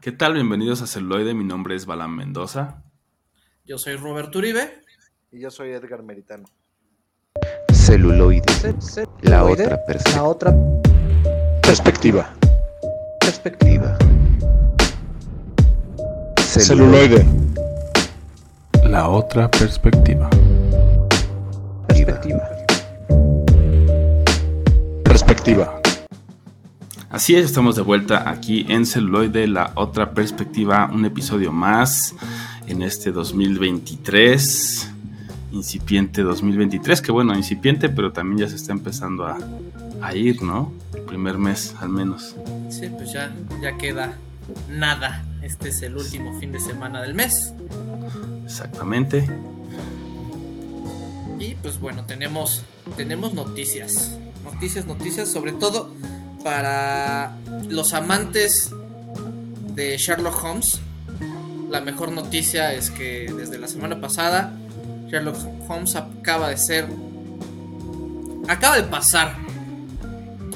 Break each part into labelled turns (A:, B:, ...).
A: ¿Qué tal? Bienvenidos a Celuloide. Mi nombre es Balam Mendoza.
B: Yo soy Roberto Uribe.
C: Y yo soy Edgar Meritano.
D: Celuloide. La otra
E: La otra
D: perspectiva.
E: perspectiva.
D: Celuloide.
A: La otra perspectiva.
E: Perspectiva.
D: Perspectiva.
A: Así es, estamos de vuelta aquí en Celuloide, la otra perspectiva, un episodio más en este 2023, incipiente 2023, que bueno, incipiente, pero también ya se está empezando a, a ir, ¿no? El primer mes al menos.
B: Sí, pues ya, ya queda nada. Este es el último fin de semana del mes.
A: Exactamente.
B: Y pues bueno, tenemos, tenemos noticias. Noticias, noticias, sobre todo para los amantes de Sherlock Holmes. La mejor noticia es que desde la semana pasada Sherlock Holmes acaba de ser... Acaba de pasar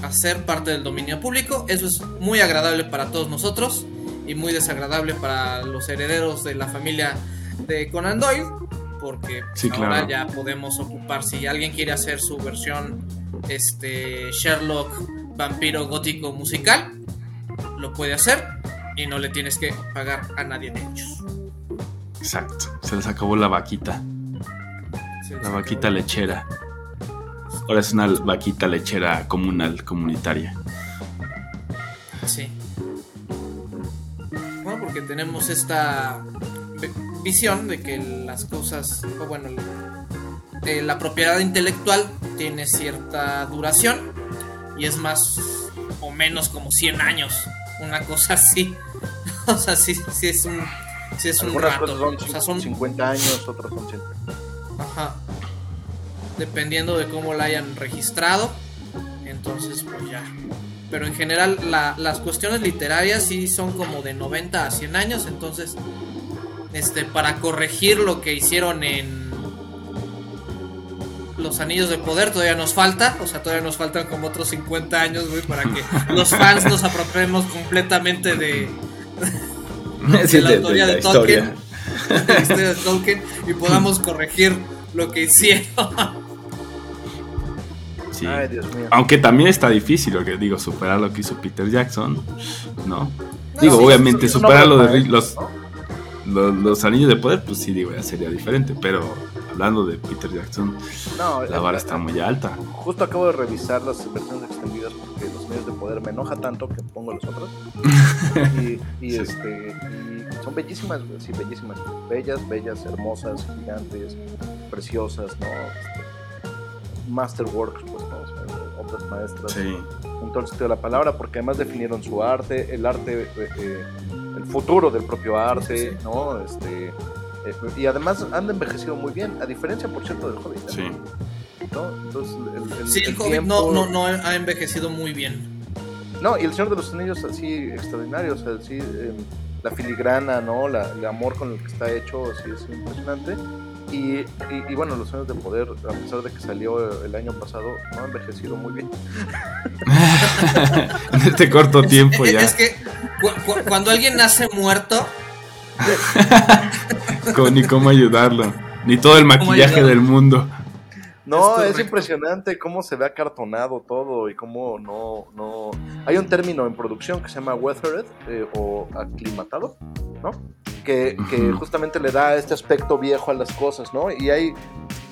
B: a ser parte del dominio público. Eso es muy agradable para todos nosotros y muy desagradable para los herederos de la familia de Conan Doyle. Porque
A: Sí,
B: ahora
A: claro.
B: ya podemos ocupar, si alguien quiere hacer su versión este, Sherlock vampiro gótico musical, lo puede hacer y no le tienes que pagar a nadie derechos.
A: Exacto. Se les acabó la vaquita, la vaquita lechera. Ahora es una vaquita lechera comunal, comunitaria.
B: Sí. Bueno, porque tenemos esta vi- visión de que las cosas, o bueno, eh, la propiedad intelectual tiene cierta duración y es más o menos como 100 años, una cosa así. o sea, sí, sí es un, sí es un rato.
C: son,
B: o sea, son
C: 50 años, otras son 100.
B: Ajá. Dependiendo de cómo la hayan registrado. Entonces, pues ya. Pero en general, la- las cuestiones literarias sí son como de 90 a 100 años. Entonces, este, para corregir lo que hicieron en Los Anillos de Poder, todavía nos falta. O sea, todavía nos faltan como otros 50 años, güey, para que los fans nos apropiemos completamente de,
A: Sí,
B: la
A: de- de
B: autoría
A: la
B: de
A: historia.
B: Tolkien, de la historia de Tolkien y podamos corregir lo que hicieron.
A: Sí.
C: Ay, Dios mío.
A: Aunque también está difícil, lo que digo, superar lo que hizo Peter Jackson, ¿no? digo,
C: sí,
A: obviamente, superar lo de Ri- los, los, los anillos de poder, pues sí, digo, ya sería diferente, pero hablando de Peter Jackson,
C: No,
A: la vara está muy alta.
C: Justo acabo de revisar las versiones extendidas porque los medios de poder me enoja tanto que pongo los otros. y, y,
A: Sí.
C: este y son bellísimas, sí, bellísimas. Bellas, bellas, hermosas, gigantes, preciosas, ¿no? Este, masterworks, pues, ¿no? O sea, obras maestras.
A: Sí,
C: en todo el sentido de la palabra, porque además definieron su arte, el arte, eh, eh, el futuro del propio arte,
B: Sí, sí, sí.
C: ¿no? Este, eh, y además han envejecido muy bien, a diferencia, por cierto, del Hobbit. ¿eh?
A: sí.
C: ¿no? Entonces, el, el-
B: Sí, el
C: el
B: Hobbit
C: tiempo-
B: no, no, no ha envejecido muy bien.
C: No, y el Señor de los Anillos así extraordinario, o sea, sí, eh, la filigrana, ¿no? La, el amor con el que está hecho, así es impresionante. Y, y, y bueno, Los Años de Poder, a pesar de que salió el año pasado, no ha envejecido muy bien.
A: en este corto tiempo
B: es,
A: ya,
B: es que cu- cu- cuando alguien nace muerto,
A: con- ni cómo ayudarlo, ni todo el maquillaje
B: ayudarlo?
A: del mundo.
C: No,
B: Es
C: impresionante cómo se ve acartonado todo y cómo no, no... Hay un término en producción que se llama weathered eh, o aclimatado, ¿no? Que, que justamente le da este aspecto viejo a las cosas, ¿no? Y hay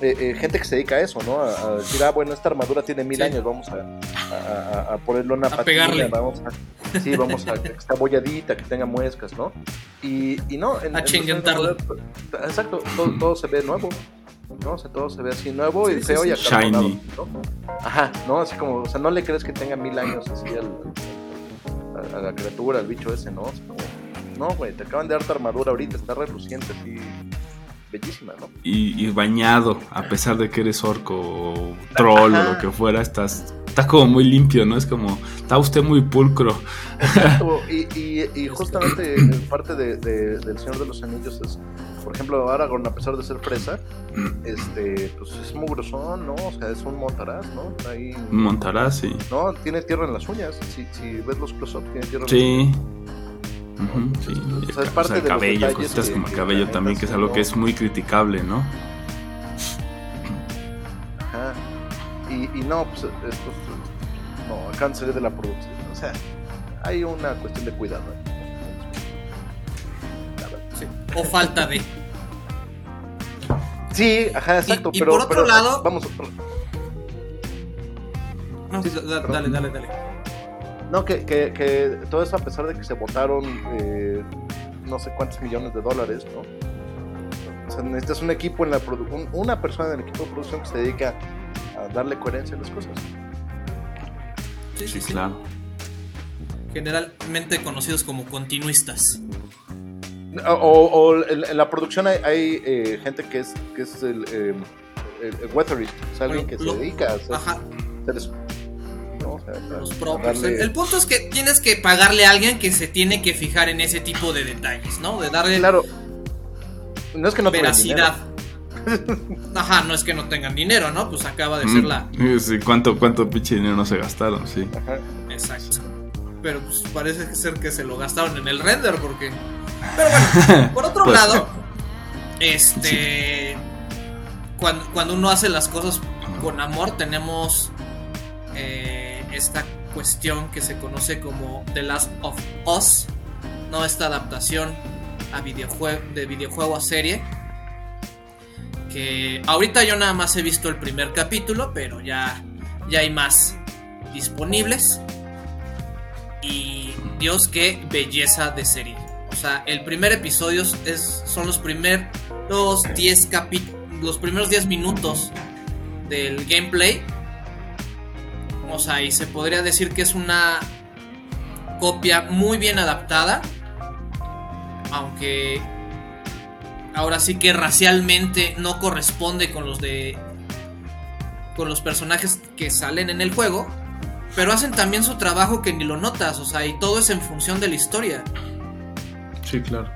C: eh, eh, gente que se dedica a eso, ¿no? A, a decir, ah, bueno, esta armadura tiene mil
B: Sí.
C: años, vamos a, a, a- ponerle una
B: A
C: patina,
B: pegarle.
C: vamos a... Sí, vamos a que esté abolladita, que tenga muescas, ¿no? Y, y no, en,
B: A
C: en Exacto, todo, todo se ve nuevo. ¿No? O sea, todo se ve así nuevo
B: Sí,
C: y
B: sí,
C: feo y
B: sí.
C: acartonado,
A: Shiny.
C: ¿no? Ajá, ¿no? Así como, o sea, no le crees que tenga mil años así al, a, a la criatura, al bicho ese, ¿no? O sea, como, no, güey, te acaban de dar tu armadura ahorita, está reluciente así, bellísima, ¿no?
A: Y, y bañado, a pesar de que eres orco o troll o lo que fuera, estás, está como muy limpio, ¿no? Es como, está usted muy pulcro.
C: Exacto, y, y, y justamente en parte de, de- del Señor de los Anillos es, por ejemplo, Aragorn, a pesar de ser fresa, este, pues es mugrosón, ¿no? O sea, es un montaraz, ¿no? Ahí,
A: Montarás, sí.
C: no, tiene tierra en las uñas, si, si ves los close-ups, tiene tierra en las
A: Sí. Ujú, sí.
C: O sea, es
A: O
C: parte
A: sea, el
C: de los
A: cabello,
C: detalles
A: cositas como el cabello también, que es
C: sí
A: algo que es muy criticable, ¿no?
C: Y, y no, pues estos no acaban de salir de la producción. O sea, hay una cuestión de cuidado.
B: Sí. O falta de.
C: Sí, ajá, exacto.
B: y
C: pero,
B: por otro
C: pero,
B: lado-
C: vamos.
B: No,
C: Sí,
B: da- dale, dale, dale.
C: No, que, que, que todo eso a pesar de que se votaron eh, no sé cuántos millones de dólares, ¿no? O sea, necesitas un equipo en la producción, una persona en el equipo de producción que se dedica a darle coherencia a las cosas.
B: Sí, sí, sí.
A: claro.
B: Generalmente conocidos como continuistas.
C: O, o en, en la producción hay, hay, eh, gente que es, que es el, eh, el, el weatherist, o sea, alguien que
B: Lo-
C: se dedica a hacer,
B: Ajá,
C: hacer eso. ¿no? O sea, a-
B: los
C: darle-
B: El, el punto es que tienes que pagarle a alguien que se tiene que fijar en ese tipo de detalles, ¿no? De darle
C: Claro. No es que no
B: veracidad.
C: dinero.
B: Ajá, no es que no tengan dinero, ¿no? Pues acaba de ser la.
A: Mm, sí, ¿Cuánto, cuánto pinche dinero no se gastaron? Sí.
C: Ajá.
B: Exacto. Pero pues parece ser que se lo gastaron en el render porque... Pero bueno, por otro
A: Pues,
B: lado, este... Cuando, cuando uno hace las cosas con amor, tenemos eh, esta cuestión que se conoce como The Last of Us, ¿no? Esta adaptación a videojue- de videojuego a serie. Que ahorita yo nada más he visto el primer capítulo, pero ya, ya hay más disponibles. Y Dios, qué belleza de serie. O sea, el primer episodio es, son los primeros 10 capi los primeros 10 minutos del gameplay. O sea, y se podría decir que es una copia muy bien adaptada. Aunque ahora sí que racialmente no corresponde con los de con los personajes que salen en el juego. Pero hacen también su trabajo que ni lo notas, o sea, y todo es en función de la historia.
A: Sí, claro.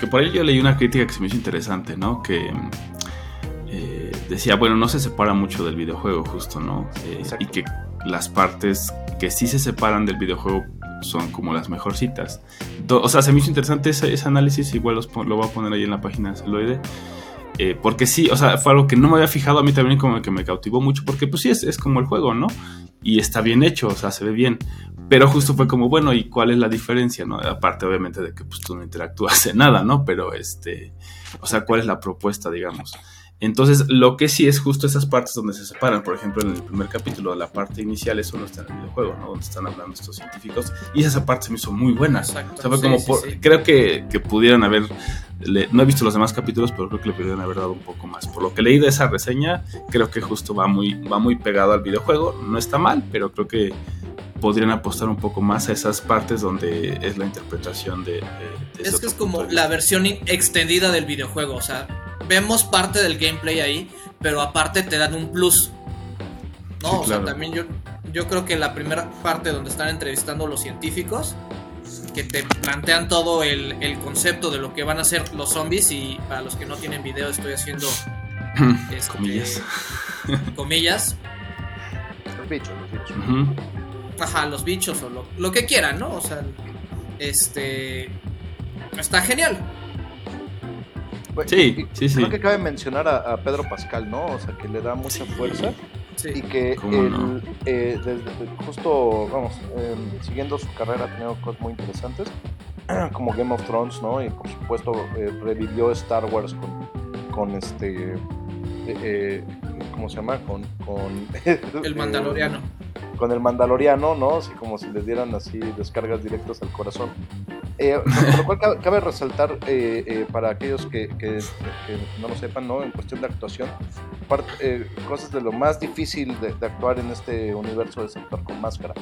A: Que por ahí yo leí una crítica que se me hizo interesante, ¿no? Que eh, decía, bueno, no se separa mucho del videojuego, justo, ¿no? Eh, y que las partes que sí se separan del videojuego son como las mejorcitas. Do- O sea, se me hizo interesante ese, análisis, igual los lo voy a poner ahí en la página de Celoide. Eh, porque sí, o sea, fue algo que no me había fijado a mí también como que me cautivó mucho, porque pues sí, es, es como el juego, ¿no? Y está bien hecho, o sea, se ve bien. Pero justo fue como, bueno, ¿y cuál es la diferencia, no? Aparte, obviamente, de que pues tú no interactúas en nada, ¿no? Pero este, o sea, ¿cuál es la propuesta, digamos? Entonces, lo que sí es justo esas partes donde se separan, por ejemplo, en el primer capítulo, la parte inicial, eso no está en el videojuego, ¿no? Donde están hablando estos científicos. Y esa parte se me hizo muy buena.
B: Exacto,
A: O sea, fue
B: sí,
A: como,
B: sí,
A: por-
B: sí.
A: creo que, que pudieran haber, le- no he visto los demás capítulos, pero creo que le pudieran haber dado un poco más. Por lo que leí de esa reseña, creo que justo va muy, va muy pegado al videojuego. No está mal, pero creo que podrían apostar un poco más a esas partes donde es la interpretación de... de-
B: Es que es como la versión extendida del videojuego, o sea, vemos parte del gameplay ahí, pero aparte te dan un plus. No,
A: Sí,
B: o
A: claro.
B: sea, también yo, yo creo que la primera parte donde están entrevistando a los científicos, que te plantean todo el, el concepto de lo que van a hacer los zombies, y para los que no tienen video estoy haciendo este,
A: Comillas.
B: comillas,
C: Los bichos, los bichos.
A: Ujú.
B: ajá, los bichos o lo, lo que quieran, ¿no? O sea, este... Está genial.
A: Sí,
C: y-
A: sí, sí.
C: Creo que cabe mencionar a, a Pedro Pascal, ¿no? O sea, que le da mucha fuerza
B: Sí.
C: y que
A: ¿Cómo
C: él,
A: no?
C: eh, desde, justo, vamos, em, siguiendo su carrera ha tenido cosas muy interesantes, como Game of Thrones, ¿no? Y por supuesto eh, revivió Star Wars con, con este, eh, eh, ¿cómo se llama? Con, con
B: El Mandaloriano.
C: con el Mandaloriano, ¿no? Así como si les dieran así descargas directas al corazón. Eh, lo cual cabe, resaltar eh, eh, para aquellos que, que- que no lo sepan, ¿no? En cuestión de actuación, parte- eh, cosas de lo más difícil de, de actuar en este universo es actuar con máscara,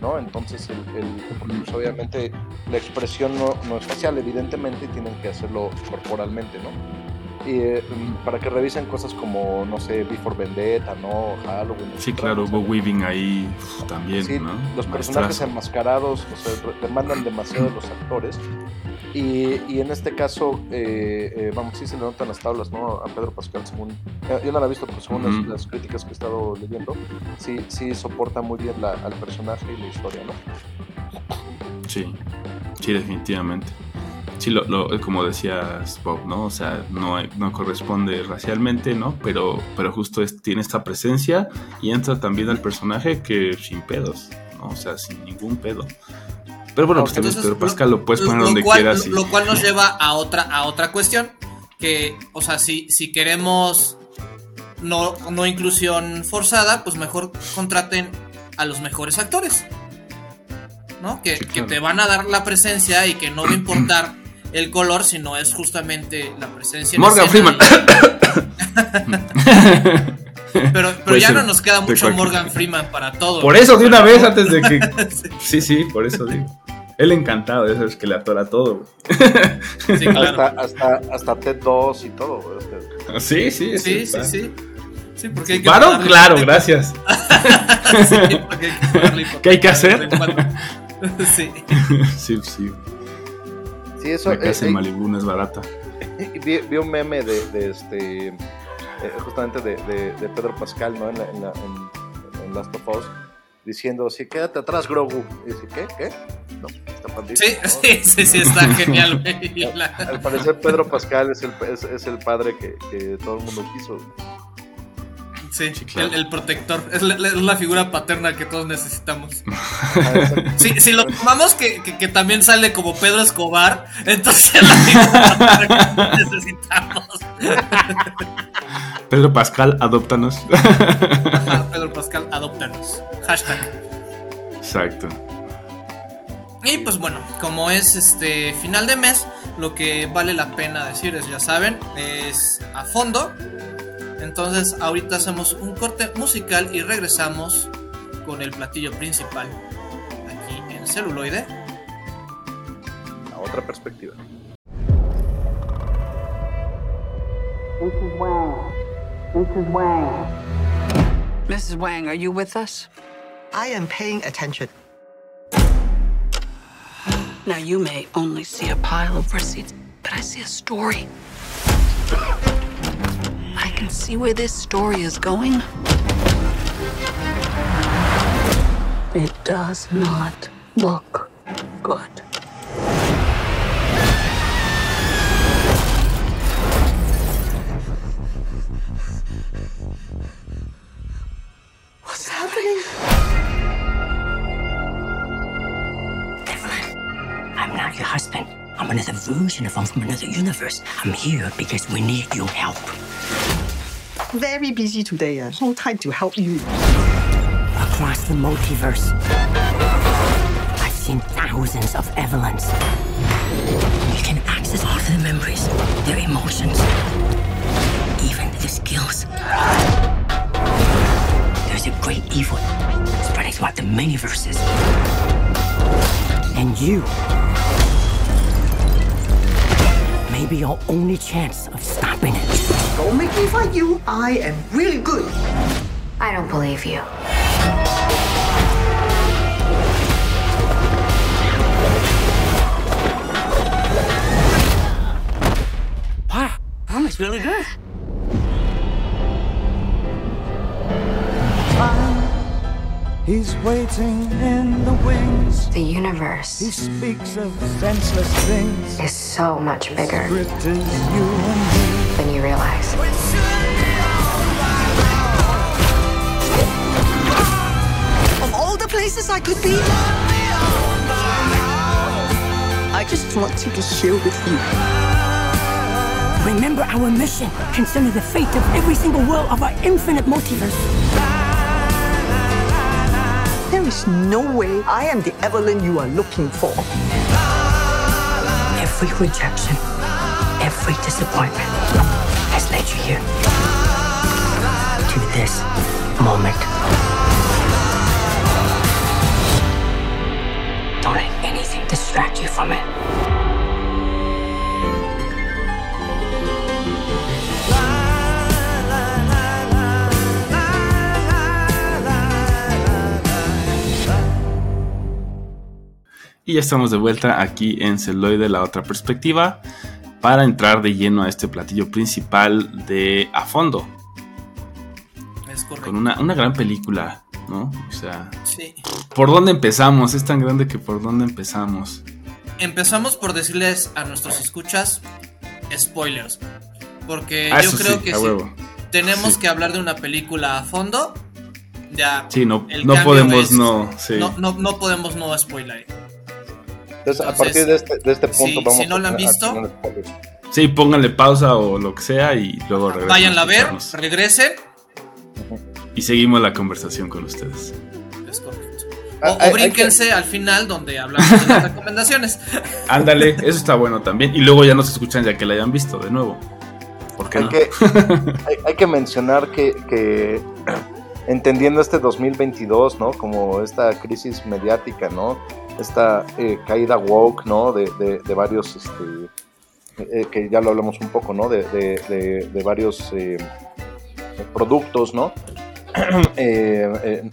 C: ¿no? Entonces, el, el- pues, obviamente la expresión no, no es facial, evidentemente, y tienen que hacerlo corporalmente, ¿no? Y, eh, para que revisen cosas como, no sé, Before Vendetta, ¿no? Halloween.
A: Sí, claro, Hugo Weaving ahí uf, también,
C: Sí,
A: ¿no?
C: los personajes
A: Maestrazo.
C: enmascarados, o sea, demandan demasiado de los actores. Y, y en este caso, eh, eh, vamos, sí se le notan las tablas, ¿no? A Pedro Pascal, según. eh, Yo no la he visto, pero según las- las, críticas que he estado leyendo, sí, sí soporta muy bien la- al personaje y la historia, ¿no?
A: Sí, sí, definitivamente. Sí, lo, lo, como decías Bob, ¿no? O sea, no, no corresponde racialmente, ¿no? Pero, pero justo es, tiene esta presencia y entra también al personaje que sin pedos, ¿no? O sea, sin ningún pedo. Pero bueno, pues también Pedro Pascal lo, puedes poner donde quieras.
B: Lo, cual nos lleva a otra, a otra cuestión. Que, o sea, si, si queremos no, no inclusión forzada, pues mejor contraten a los mejores actores. ¿No? Que, que te van a dar la presencia y que no va a importar el color, sino es justamente la presencia.
A: Morgan Freeman.
B: pero pero ya no nos queda mucho Morgan Freeman para todo.
A: Por eso, de una vez, antes de que. sí, sí, por eso digo. Él encantado, eso es que le atora todo.
C: sí, claro. hasta, hasta, hasta Ted 2 y todo.
A: Güey. Sí, sí,
B: sí. Sí, sí, sí. porque hay
A: que claro, gracias. sí, porque hay que ¿Qué hay que hacer?
B: sí.
A: sí, sí.
C: Sí, eso.
A: La casa eh, en Malibu no es barata.
C: Vi, vi, un meme de, de este. Eh, justamente de, de, de, Pedro Pascal, ¿no? En, la, en, la, en, en Last of Us diciendo, sí, quédate atrás, Grogu. Y dice, ¿qué? ¿Qué? No, está pandito.
B: Sí, sí, sí, sí, está genial.
C: al, al, parecer Pedro Pascal es el, es, es el padre que, que, todo el mundo quiso.
B: Sí, sí claro. el, el, protector. Es la, es la, figura paterna que todos necesitamos. sí, si lo tomamos que, que, que, también sale como Pedro Escobar, entonces la figura paterna que necesitamos.
A: Pedro Pascal, adóptanos.
B: Ajá, Pedro Pascal, adóptanos. Hashtag.
A: Exacto.
B: Y pues bueno, como es este final de mes, lo que vale la pena decir es, ya saben, es a fondo. Entonces ahorita hacemos un corte musical y regresamos con el platillo principal aquí en celuloide.
C: La otra perspectiva.
F: Mrs. Wang. Mrs. Wang. Mrs. Wang, are you with us?
G: I am paying attention.
F: Now, you may only see a pile of receipts, but I see a story. I can see where this story is going. It does not look good.
G: What's happening?
H: Evelyn, I'm not your husband. I'm another version of him from another universe. I'm here because we need your help.
G: Very busy today. Uh, no time to help you.
H: Across the multiverse, I've seen thousands of Evelyns. You can access all of their memories, their emotions, even their skills. There's a great evil spreading throughout the many verses. And you may be our only chance of stopping it.
G: Don't make me fight you. I am really good.
I: I don't believe you.
H: Wow, that was really good.
J: He's waiting in the wings.
I: The universe.
J: He speaks of senseless things.
I: Is so much bigger
J: you and
I: than you realize.
G: Of all the places I could be, I just wanted to share with you.
H: Remember our mission concerning the fate of every single world of our infinite multiverse.
G: There is no way I am the Evelyn you are looking for.
H: Every rejection, every disappointment has led you here. To this moment. Don't let anything distract you from it.
A: Y ya estamos de vuelta aquí en Celoide, la otra perspectiva, para entrar de lleno a este platillo principal de A Fondo.
B: Es correcto.
A: Con una, una gran película, ¿no? O sea,
B: Sí, Sí.
A: ¿Por dónde empezamos? Es tan grande que por dónde empezamos.
B: Empezamos por decirles a nuestros escuchas spoilers. Porque
A: Ah,
B: yo creo
A: sí,
B: que
A: huevo.
B: tenemos
A: Sí.
B: que hablar de una película a fondo, ya.
A: Sí, no, no podemos
B: es-
A: no. Sí.
B: No, no, no podemos no spoiler.
C: Entonces, a partir de este, de este punto,
B: si-
C: vamos
B: si no
C: a
B: la han visto.
A: Sí, pónganle pausa o lo que sea y luego regresen.
B: Váyanla a ver, regresen.
A: Y seguimos la conversación con ustedes.
B: Es correcto.
C: Ah,
B: O,
C: hay-
B: o
C: hay
B: brínquense al final donde hablamos de las recomendaciones.
A: Ándale, eso está bueno también. Y luego ya nos escuchan ya que la hayan visto de nuevo. ¿Por qué
C: Hay
A: no?
C: que, hay, hay que mencionar que, que entendiendo este 2022, ¿no? Como esta crisis mediática, ¿no? Esta eh, caída woke, ¿no? De, varios, este, eh, que ya lo hablamos un poco, ¿no? De, varios eh, productos, ¿no? Eh, eh,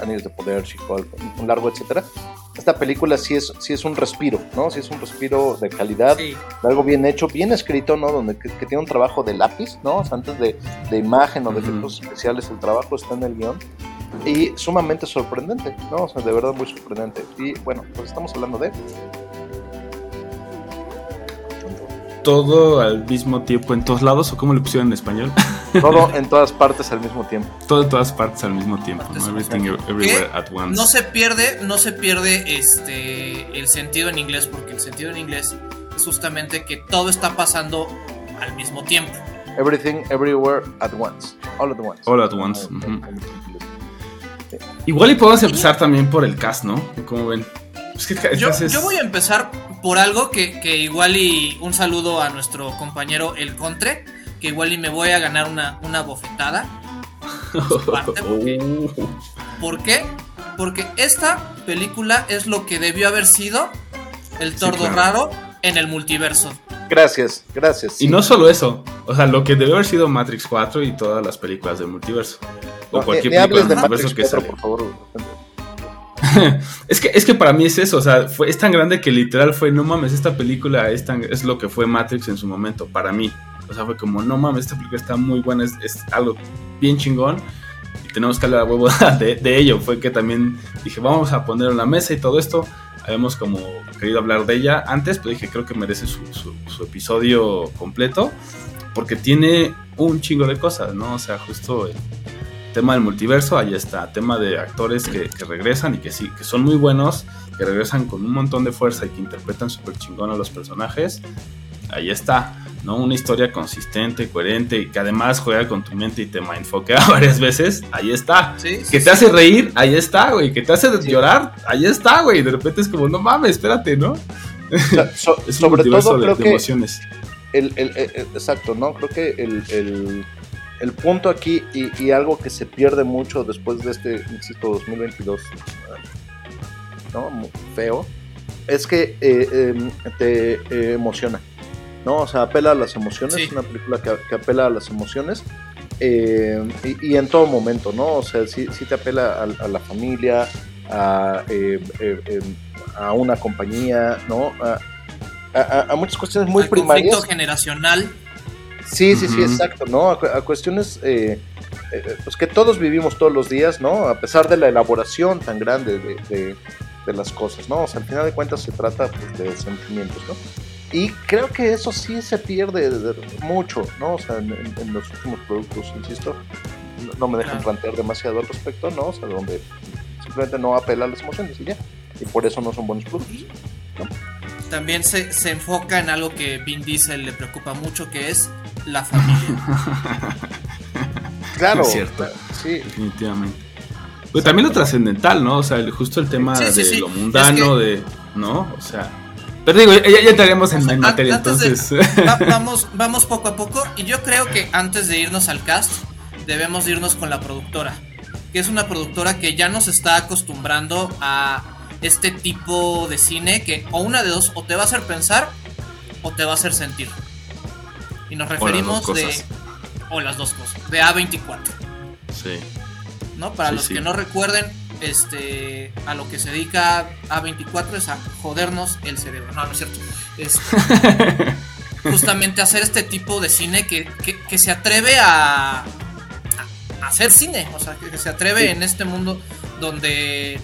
C: Anillos de Poder, She-Hulk, un largo, etcétera. Esta película sí es, sí es un respiro, ¿no? Sí es un respiro de calidad,
B: Sí.
C: de algo bien hecho, bien escrito, ¿no? Donde que, que tiene un trabajo de lápiz, ¿no? O sea, antes de, de imagen o de efectos especiales, el trabajo está en el guion. Y sumamente sorprendente, ¿no? O sea, de verdad muy sorprendente. Y bueno, pues estamos hablando de...
A: Todo al mismo tiempo en todos lados, o cómo le pusieron en español.
C: Todo en todas partes al mismo tiempo.
A: Todo en todas partes al mismo tiempo. ¿no? Everything everywhere at once.
B: No se pierde, no se pierde este el sentido en inglés, porque el sentido en inglés es justamente que todo está pasando al mismo tiempo.
C: Everything, everywhere, at once. All at once.
A: All at once. Igual y podemos empezar también por el cast, ¿no? ¿Cómo ven? Es que el
B: Yo,
A: cast es-
B: yo voy a empezar por algo que, que igual y un saludo a nuestro compañero El Contre, que igual y me voy a ganar una, una bofetada. su parte, porque-
A: Uh,
B: ¿Por qué? Porque esta película es lo que debió haber sido el
A: Sí,
B: tordo
A: claro.
B: raro en el multiverso.
C: Gracias, gracias.
A: Y no solo eso, o sea, lo que debe haber sido Matrix 4 y todas las películas del multiverso. O
C: No,
A: cualquier película del
C: de
A: multiverso
C: Matrix
A: que
C: 4,
A: sale.
C: por favor.
A: es, que, es que para mí es eso, o sea, fue, es tan grande que literal fue, no mames, esta película es, tan, es lo que fue Matrix en su momento, para mí. O sea, fue como, no mames, esta película está muy buena, es, algo bien chingón. Y tenemos que hablar a huevo de, ello. Fue que también dije, vamos a poner en la mesa y todo esto. Habíamos como querido hablar de ella antes, pero dije, creo que merece su, episodio completo. Porque tiene un chingo de cosas, ¿no? O sea, justo tema del multiverso, ahí está. Tema de actores que, que regresan y que sí, que son muy buenos, que regresan con un montón de fuerza y que interpretan súper chingón a los personajes. Ahí está, ¿no? Una historia consistente, coherente y que además juega con tu mente y te mindfoquea varias veces. Ahí está.
B: ¿Sí?
A: Que te hace reír, ahí está, güey. Que te hace llorar, ahí está, güey. De repente es como, no mames, espérate, ¿no?
C: So-
A: Es un
C: sobre
A: multiverso
C: todo
A: de,
C: creo
A: de
C: que
A: emociones.
C: el, el- el- el- exacto, ¿no? Creo que el, el- punto aquí y, y algo que se pierde mucho después de este, insisto, 2022, ¿no? Muy feo, es que eh, em, te eh, emociona, ¿no? O sea, apela a las emociones,
B: Sí.
C: es una película que, que apela a las emociones. eh, y, y en todo momento, ¿no? O sea, sí, sí te apela a, a la familia, a, eh, em, a una compañía, ¿no? A, a- a muchas cuestiones muy primarias.
B: conflicto generacional.
C: Sí, sí, sí,
A: Ujú.
C: exacto, ¿no? A, a cuestiones eh, eh, pues que todos vivimos todos los días, ¿no? A pesar de la elaboración tan grande de, de- de las cosas, ¿no? O sea, al final de cuentas se trata pues, de sentimientos, ¿no? Y creo que eso sí se pierde de- de- mucho, ¿no? O sea, en, en- los últimos productos, insisto, no, no me dejan plantear demasiado al respecto, ¿no? O sea, donde simplemente no apela a las emociones y ya. Y por eso no son buenos productos.
B: También se, se enfoca en algo que Vin Diesel le preocupa mucho, que es la familia.
C: Claro,
A: Es cierto.
C: sí,
A: Definitivamente. Pues también lo trascendental, ¿no? O sea, el- justo el tema
B: Sí, sí,
A: de
B: sí.
A: lo mundano,
B: Es
A: de. ¿No? O sea. Pero digo, ya, ya entraremos en,
B: O sea,
A: en
B: an-
A: materia,
B: antes de-
A: entonces.
B: Va- vamos, vamos poco a poco. Y yo creo que antes de irnos al cast, debemos irnos con la productora. Que es una productora que ya nos está acostumbrando a este tipo de cine que o una de dos, o te va a hacer pensar o te va a hacer sentir. Y nos referimos de... O las dos cosas. De A24.
A: sí.
B: ¿no? Para
A: Sí,
B: los
A: sí.
B: que no recuerden, este, a lo que se dedica A24 es a jodernos el cerebro. No, no es cierto. Es justamente hacer este tipo de cine que, que- que se atreve a, a- hacer cine. O sea, que, que se atreve en este mundo donde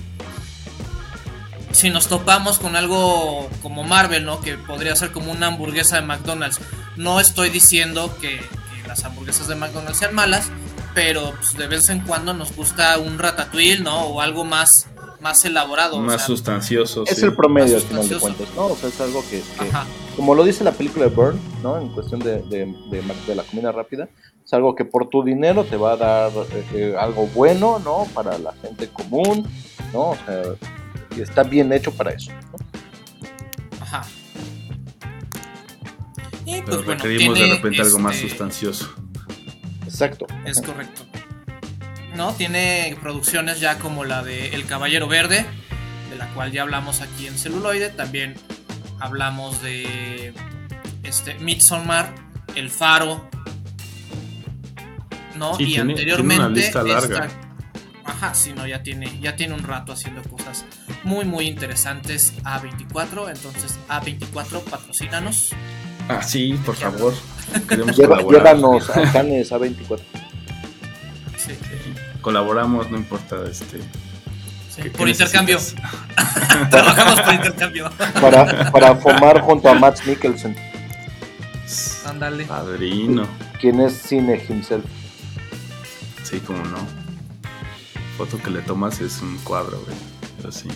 B: si nos topamos con algo como Marvel, ¿no? Que podría ser como una hamburguesa de McDonald's. No estoy diciendo que, que las hamburguesas de McDonald's sean malas, pero pues, de vez en cuando nos gusta un ratatouille, ¿no? O algo más, más elaborado.
A: Más
B: o sea,
A: sustancioso.
C: Es
A: sí.
C: el promedio al final de
B: sustancioso.
C: cuentas, ¿no? O sea, es algo que, que-
B: Ajá.
C: como lo dice la película de Burn, ¿no? En cuestión de, de, de la comida rápida, es algo que por tu dinero te va a dar eh, eh, algo bueno, ¿no? Para la gente común, ¿no? O sea, y está bien hecho para eso. ¿no?
B: Ajá. Y
A: Pero
B: pues bueno,
A: requerimos de repente algo más
B: este,
A: sustancioso.
C: Exacto.
B: Es correcto. No, tiene producciones ya como la de El Caballero Verde, de la cual ya hablamos aquí en celuloide. También hablamos de este Midsommar, El Faro. ¿No?
A: Sí,
B: y
A: tiene-
B: anteriormente.
A: tiene una lista larga.
B: esta- Ajá, sí, no, ya tiene, ya tiene un rato haciendo cosas muy, muy interesantes. A24, entonces A24, patrocínanos.
A: Ah, sí, por favor. Queremos
C: llévanos a Canes A24.
B: Sí,
A: Colaboramos, no importa este.
B: sí,
A: ¿qué-
B: por intercambio. Trabajamos por intercambio.
C: Para, para fumar junto a Matt Mikkelsen,
B: Ándale.
A: Padrino.
C: quien es cine himself.
A: Sí, como no. Foto que le tomas es un cuadro, güey. Pero sí.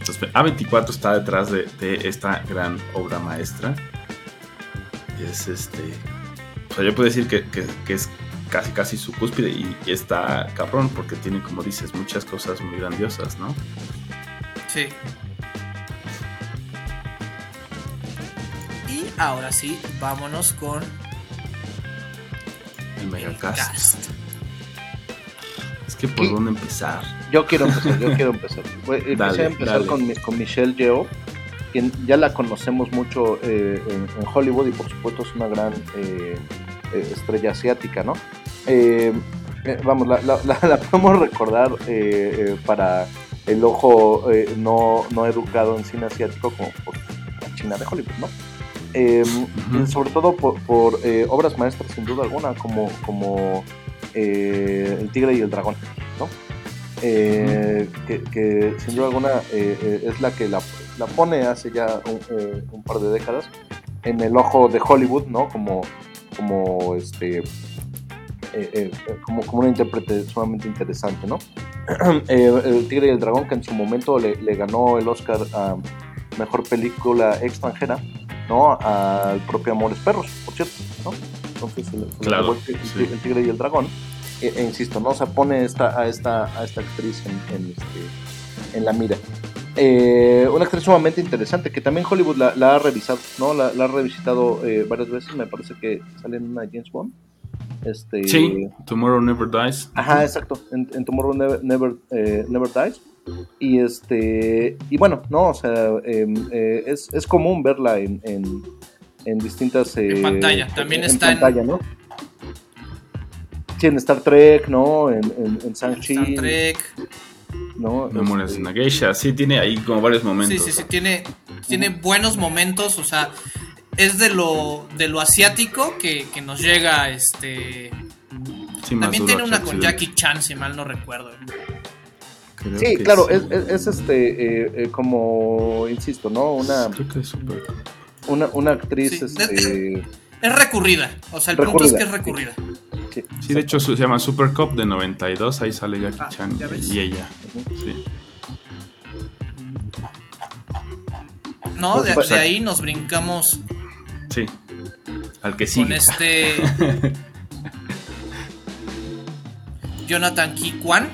A: Entonces, A24 está detrás de, de esta gran obra maestra. Y es este. O sea, yo puedo decir que, que- que es casi casi su cúspide y, y está cabrón porque tiene, como dices, muchas cosas muy grandiosas, ¿no?
B: Sí. Y ahora sí, vámonos con
A: El
B: el
A: megacast.
B: cast.
A: Es que por
C: ¿Qué?
A: dónde empezar.
C: Yo quiero empezar, yo quiero empezar.
A: Dale,
C: quisiera empezar
A: dale.
C: con, con Michelle Yeoh, quien ya la conocemos mucho eh, en, en Hollywood y por supuesto es una gran eh, eh, estrella asiática, ¿no? Eh, vamos, la, la- la- la podemos recordar para el ojo no, no educado en cine asiático como por la China de Hollywood, ¿no?
A: Ujú.
C: Sobre todo por, por, obras maestras sin duda alguna, como, como eh, El Tigre y el Dragón, ¿no? Eh, que, que sin duda alguna eh, es la que la, la pone hace ya un, un par de décadas en el ojo de Hollywood, ¿no? Como, como este eh, como, como una intérprete sumamente interesante, ¿no? Eh, el Tigre y el Dragón, que en su momento le, le ganó el Oscar a Mejor Película Extranjera, ¿no? Al propio Amores Perros, por cierto, se le
A: Claro,
C: el, el-
A: sí.
C: el Tigre y el Dragón. E, e insisto, ¿no? O sea, pone esta, a, esta, a esta actriz en, en, este, en la mira. Eh, una actriz sumamente interesante que también Hollywood la, la ha revisado, ¿no? La, la ha revisitado eh, varias veces. Me parece que sale en una James Bond. Este,
A: Sí, Tomorrow Never Dies.
C: Ajá, exacto. En, en Tomorrow Never, Never, eh, Never Dies. Y este. Y bueno, no, o sea, em, eh, es, es común verla en, en, en distintas. eh,
B: En pantalla, también está en-
C: pantalla, ¿no? Sí, en Star Trek, ¿no? En, en, en Shang-Chi.
B: Star Trek.
C: ¿no?
A: Memorias
C: Este,
A: de una geisha. Sí, tiene ahí como varios momentos.
B: Sí, sí, sí, tiene, tiene buenos momentos, o sea, es de lo, de lo asiático que, que nos llega, este... También tiene una con. Jackie Chan, si mal no recuerdo.
A: Creo
C: Sí, claro,
A: sí.
C: es, es, es, este, eh, eh, como, insisto, ¿no? Una,
A: Creo que es súper.
C: Una, una actriz,
B: Sí,
C: este...
B: Es recurrida, o sea, el punto es que es recurrida.
C: sí,
A: Sí, de hecho se llama Super Cup de 92. Ahí sale Jackie
B: Ah,
A: Chan y ella. Sí.
B: No, de,
C: Pues,
B: de ahí nos brincamos
A: sí. Al que
B: con
A: sigue.
B: este... Jonathan Ki Kwan.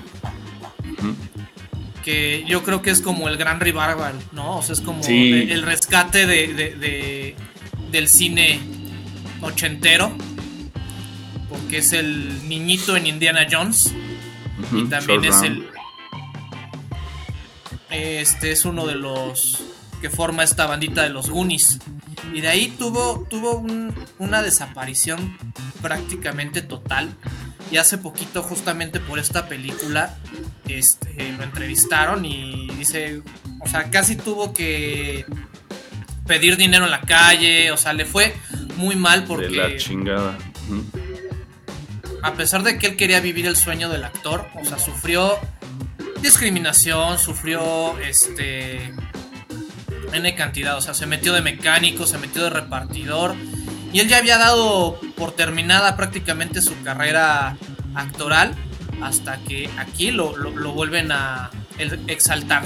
B: Que yo creo que es como el gran revival, ¿no? O sea, es como
A: Sí.
B: el, el rescate de, de- de- del cine ochentero, porque es el niñito en Indiana Jones y también es
A: Round.
B: el... Este es uno de los que forma esta bandita de los Goonies. Y de ahí tuvo, tuvo un- una desaparición prácticamente total. Y hace poquito, justamente por esta película, este, lo entrevistaron y dice, o sea, casi tuvo que pedir dinero en la calle, o sea, le fue muy mal
A: De
B: porque
A: la chingada.
B: A pesar de que él quería vivir el sueño del actor, o sea, sufrió discriminación, sufrió este N cantidad, o sea, se metió de mecánico, se metió de repartidor y él ya había dado por terminada prácticamente su carrera actoral hasta que aquí lo, lo, lo vuelven a exaltar.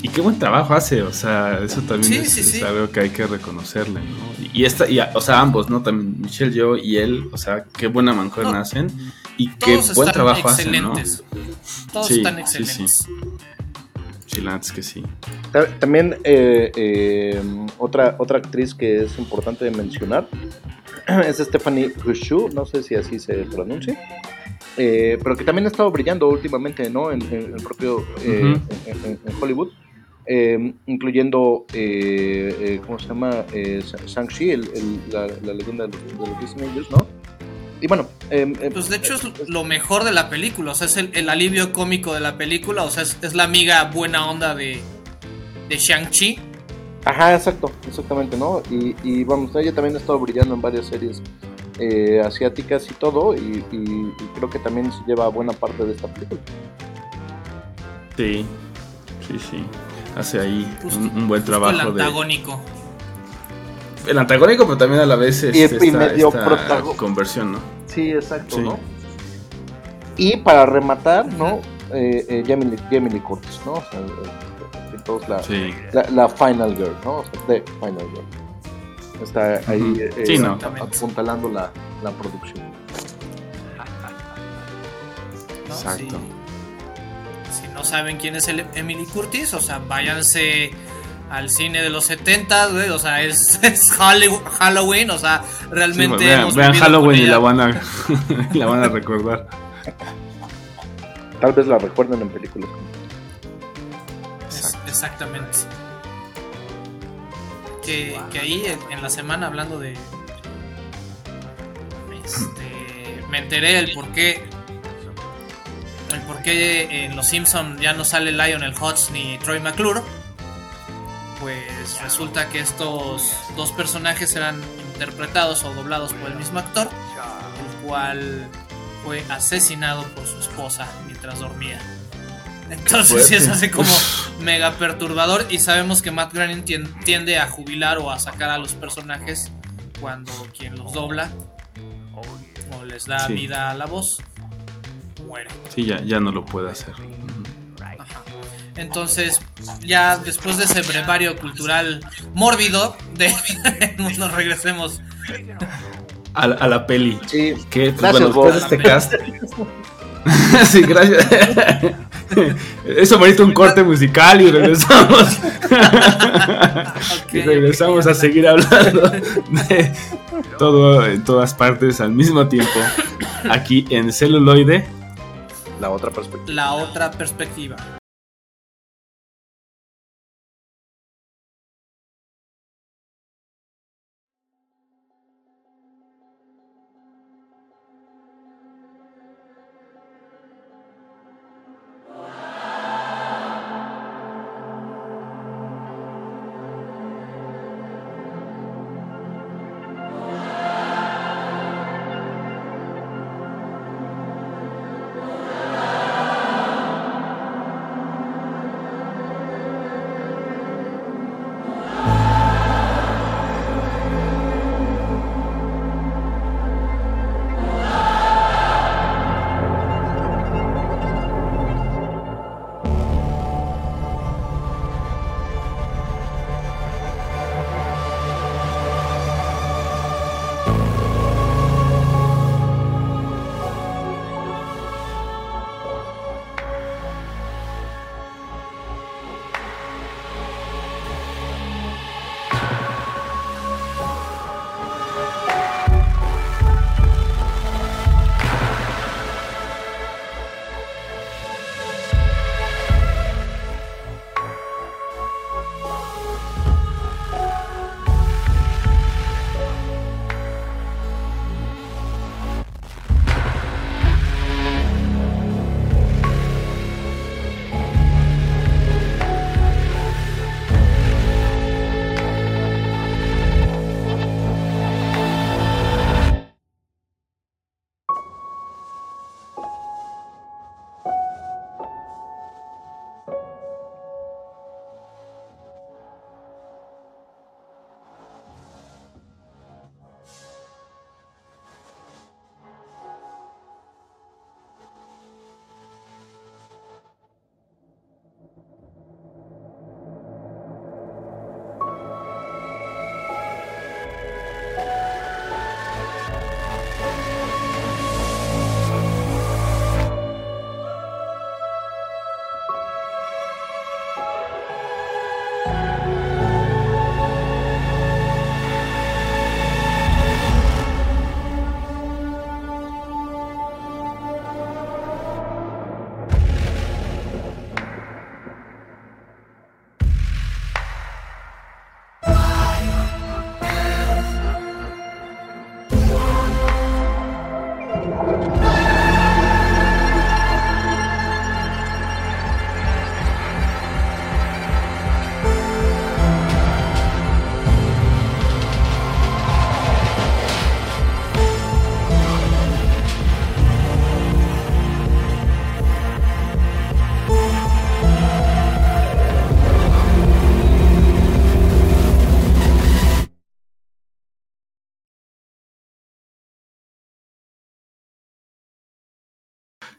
A: Y qué buen trabajo hace, o sea, eso también es,
B: sí, sí.
A: es algo que hay que reconocerle, ¿no? Y esta, y, o sea, ambos, ¿no? También Michelle yo y él, o sea, qué buena mancuerna
B: No,
A: hacen y qué buen trabajo hacen, ¿no?
B: excelentes. Todos
A: Sí,
B: están
A: sí,
B: excelentes.
A: Sí. La que sí.
C: Ta- También eh, eh, otra, otra actriz que es importante de mencionar es Stephanie Hsu, no sé si así se pronuncia, eh, pero que también ha estado brillando últimamente ¿no? en, en el propio eh, en, en- Hollywood, eh, incluyendo, ¿cómo se llama? Eh, Shang-Chi, la, la leyenda de los, de los Disney ¿no? Y bueno, eh, eh,
B: Pues de hecho es lo mejor de la película, o sea, es el, el alivio cómico de la película, o sea, es, es la amiga buena onda de, de Shang-Chi.
C: Ajá, exacto, exactamente, ¿no? Y, y vamos, ella también ha estado brillando en varias series eh, asiáticas y todo, y, y- y creo que también se lleva buena parte de esta película.
A: Sí, sí, sí. Hace ahí
B: Justo-
A: un, un buen trabajo
B: el
A: de... El antagónico, pero también a la vez
C: Y-
A: este,
C: y
A: esta,
C: medio
A: esta conversión, ¿no?
C: Sí, exacto,
A: Sí.
C: ¿no? Y para rematar, ¿no? Eh, eh, Jamie, Lee- Jamie Lee Curtis, ¿no? O sea, eh, que todos la,
A: Sí.
C: la, la Final Girl, ¿no? O sea, The Final Girl. Está ahí eh,
A: Sí, no.
C: ap- apuntalando la, la producción.
B: ¿no?
A: Exacto.
B: Si, si no saben quién es el Emily Curtis, o sea, váyanse al cine de los 70, güey, o sea, es, es Halloween, o sea,
A: Sí,
B: realmente
A: vean
B: hemos
A: vean
B: vivido
A: Halloween y la van, a, la van a recordar.
C: Tal vez la recuerden en películas.
B: Es- Exactamente. Que, que ahí en, en la semana hablando de. Este, me enteré el por qué. El por qué en Los Simpson ya no sale Lionel Hutz ni Troy McClure. Pues resulta que estos dos personajes eran interpretados o doblados por el mismo actor, el cual fue asesinado por su esposa mientras dormía. Entonces sí es así como mega perturbador y sabemos que Matt Groening tien- tiende a jubilar o a sacar a los personajes cuando quien los dobla o les da
A: Sí.
B: vida a la voz muere.
A: Sí, ya, ya no lo puede hacer.
B: Ajá. Entonces, ya después de ese brevario cultural mórbido, de, nos regresemos.
A: A, la- a la peli.
C: Sí,
A: Que, pues,
C: gracias,
A: bueno, después de este cast. sí, gracias. Eso amerita un corte musical y regresamos. y regresamos a seguir hablando de todo en todas partes al mismo tiempo. Aquí en celuloide.
C: La otra perspectiva.
B: La otra perspectiva.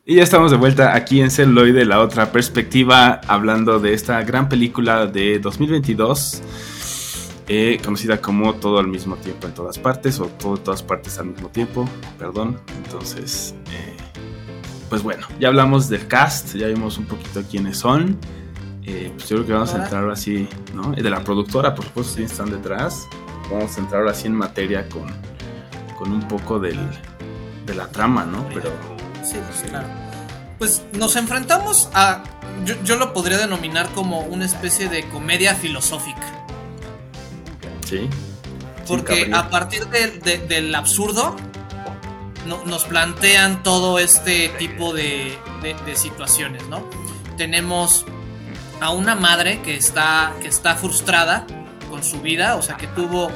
A: Y ya estamos de vuelta aquí en Celuloide, la otra perspectiva, hablando de esta gran película de 2022, eh, conocida como Todo al mismo tiempo en todas partes, o Todo en todas partes al mismo tiempo, perdón. Entonces, eh, pues bueno, ya hablamos del cast, ya vimos un poquito quiénes son. Eh, pues yo creo que vamos a entrar ahora sí, ¿no? De la productora, por supuesto, sí están detrás. Vamos a entrar ahora sí en materia con, con un poco del, de la trama, ¿no? Pero
B: Sí, pues, claro. Pues nos enfrentamos a. Yo, yo, lo podría denominar como una especie de comedia filosófica.
A: Sí.
B: Porque a partir de, de, del absurdo no, nos plantean todo este tipo de, de, situaciones, ¿no? Tenemos a una madre que está, que está frustrada con su vida, o sea, que tuvo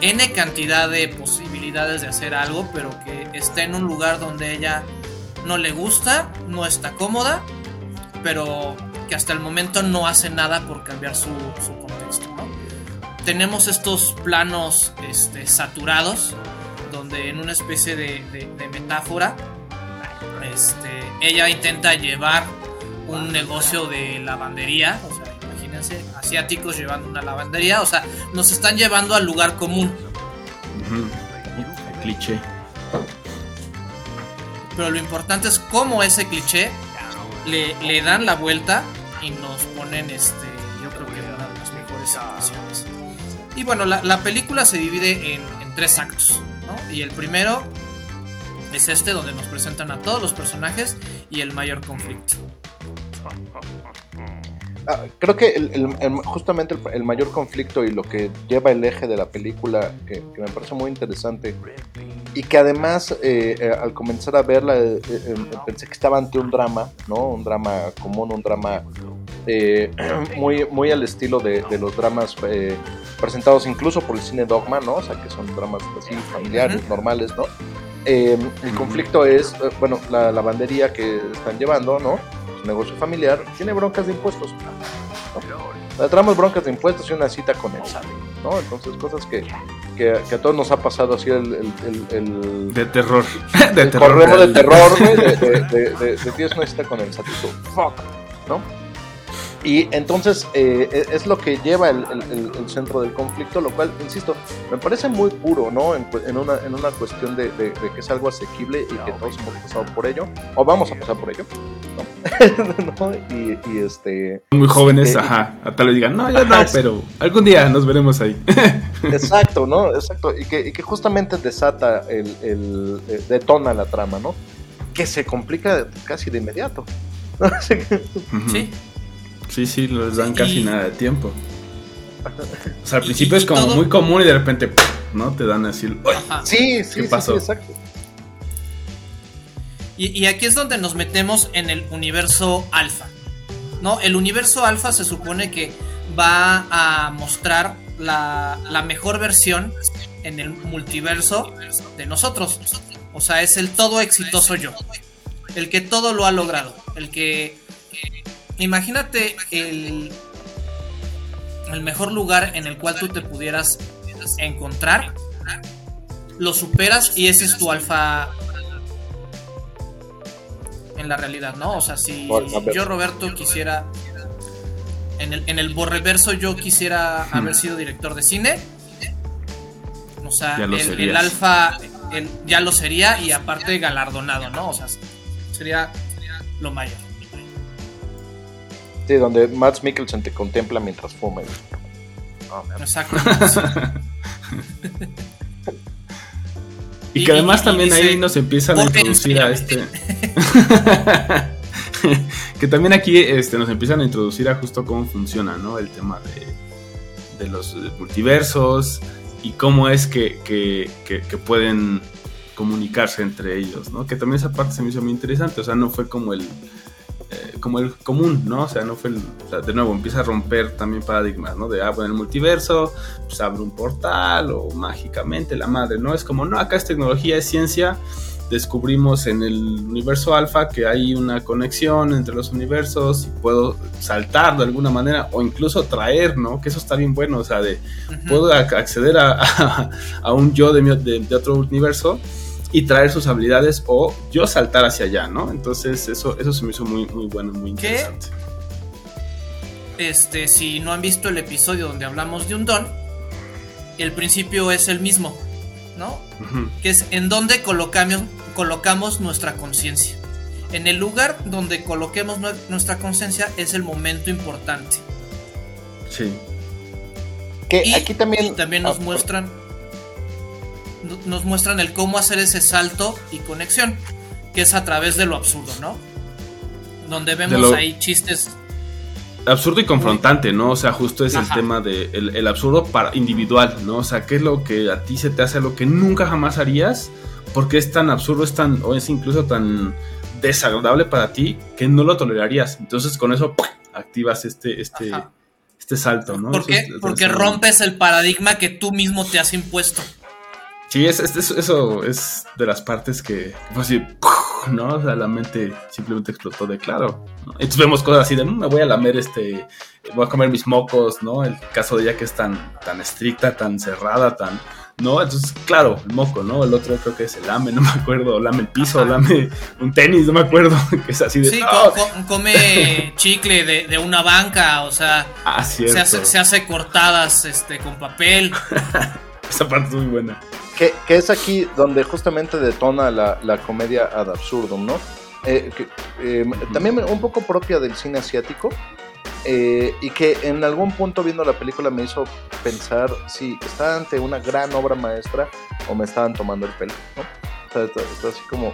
B: N cantidad de posibilidades de hacer algo, pero que está en un lugar donde ella no le gusta, no está cómoda, pero que hasta el momento no hace nada por cambiar su, su contexto. ¿no? Tenemos estos planos este, saturados, donde en una especie de, de, de metáfora, este, ella intenta llevar un negocio de lavandería, o sea, imagínense, asiáticos llevando una lavandería, o sea, nos están llevando al lugar común.
A: Uh -huh. El cliché
B: pero lo importante es cómo ese cliché le, le, dan la vuelta y nos ponen, este, yo creo que una de las mejores situaciones. Y bueno, la, la película se divide en, en, tres actos, ¿no? Y el primero es este, donde nos presentan a todos los personajes y el mayor conflicto.
C: Ah, creo que el, el, el, justamente el, mayor conflicto y lo que lleva el eje de la película, que, que me parece muy interesante, y que además eh, eh, al comenzar a verla eh, pensé que estaba ante un drama, ¿no? Un drama común, un drama muy, muy al estilo de, de los dramas presentados incluso por el cine Dogma, ¿no? O sea, que son dramas así familiares, uh -huh. normales, ¿no? el conflicto es, bueno, la lavandería que están llevando, ¿no? Negocio familiar, tiene broncas de impuestos. ¿no? Broncas de impuestos y una cita con el SAT, ¿no? Entonces, cosas que, que, que, a todos nos ha pasado así el... el, el, el
A: de terror.
C: de el terror. de terror, güey, de, de, de, de, de tienes una cita con el SAT y tú, fuck, ¿no? Y entonces eh, es lo que lleva el, el, el, centro del conflicto, lo cual, insisto, me parece muy puro, ¿no? En, en una, en una cuestión de, de, de, que es algo asequible y que todos hemos pasado por ello, o vamos a pasar por ello, ¿no? ¿no? Y, y, este...
A: Muy jóvenes, eh, ajá, a tal vez digan, no, yo no, pero algún día nos veremos ahí.
C: exacto, ¿no? Exacto, y que, y que justamente desata, el, el, eh, detona la trama, ¿no? Que se complica casi de inmediato.
B: sí.
A: Sí, sí, les dan casi y... nada de tiempo. O sea, al principio es como todo... muy común y de repente, ¿no? Te dan así.
C: Sí, sí,
A: ¿Qué pasó?
C: Sí, exacto.
B: Y, y, aquí es donde nos metemos en el universo alfa. ¿No? El universo alfa se supone que va a mostrar la, la mejor versión en el multiverso de nosotros. O sea, es el todo exitoso yo. El que todo lo ha logrado. El que imagínate el, el mejor lugar en el cual tú te pudieras encontrar, lo superas y ese es tu alfa en la realidad, ¿no? O sea, si yo, Roberto, quisiera. En el, en el borreverso, yo quisiera hmm. haber sido director de cine. O sea, el, el, alfa el, ya lo sería y aparte galardonado, ¿no? O sea, sería, sería lo mayor.
C: Sí, donde Max Mikkelsen te contempla mientras fuma.
B: Oh, Exacto.
A: y, y, que además y, también ahí nos empiezan a introducir a este. que también aquí este, nos empiezan a introducir a justo cómo funciona, ¿no? El tema de, de los multiversos y cómo es que, que, que, que, pueden comunicarse entre ellos, ¿no? Que también esa parte se me hizo muy interesante, o sea, no fue como el eh, como el común, ¿no? O sea, no fue el, o sea, de nuevo empieza a romper también paradigmas, ¿no? De, ah, bueno, el multiverso, pues abre un portal o mágicamente la madre, ¿no? Es como, no, acá es tecnología, es ciencia, descubrimos en el universo alfa que hay una conexión entre los universos y puedo saltar de alguna manera o incluso traer, ¿no? Que eso está bien bueno, o sea, de, uh -huh. puedo acceder a, a, a, un yo de, de, de otro universo y traer sus habilidades o yo saltar hacia allá, ¿no? Entonces eso, eso se me hizo muy, muy bueno, muy interesante.
B: Este, si no han visto el episodio donde hablamos de un don, el principio es el mismo, ¿no? Que es en donde colocamos, colocamos nuestra conciencia. En el lugar donde coloquemos nuestra conciencia es el momento importante.
A: Sí.
C: Que aquí también.
B: también nos
C: ah,
B: muestran. Nos muestran el cómo hacer ese salto y conexión. Que es a través de lo absurdo, ¿no? Donde vemos ahí chistes
A: absurdo y confrontante, ¿no? O sea, justo es el tema de el, absurdo para individual, ¿no? O sea, ¿qué es lo que a ti se te hace lo que nunca jamás harías? Porque es tan absurdo, es tan, o es incluso tan desagradable para ti que no lo tolerarías. Entonces con eso activas este, este, este salto, ¿no?
B: ¿Por qué? Porque rompes el paradigma que tú mismo te has impuesto.
A: Sí, es, eso es de las partes que fue así, ¿no? O sea, la mente simplemente explotó de claro. Entonces vemos cosas así de, mm, me voy a lamer este, voy a comer mis mocos, ¿no? El caso de ella que es tan, tan estricta, tan cerrada, tan... ¿no? Entonces, claro, el moco, ¿no? El otro creo que es el lame, no me acuerdo, lame el piso, lame un tenis, no me acuerdo, que es así de...
B: Sí, come chicle de, una banca, o sea,
A: ah,
B: se, hace, se hace cortadas este, con papel.
A: Esa parte es muy buena.
C: Que, es aquí donde justamente detona la, la comedia ad absurdum, ¿no? Eh, eh, también un poco propia del cine asiático. Eh, y que en algún punto viendo la película me hizo pensar si estaba ante una gran obra maestra o me estaban tomando el pelo, ¿no? O sea, está, así como,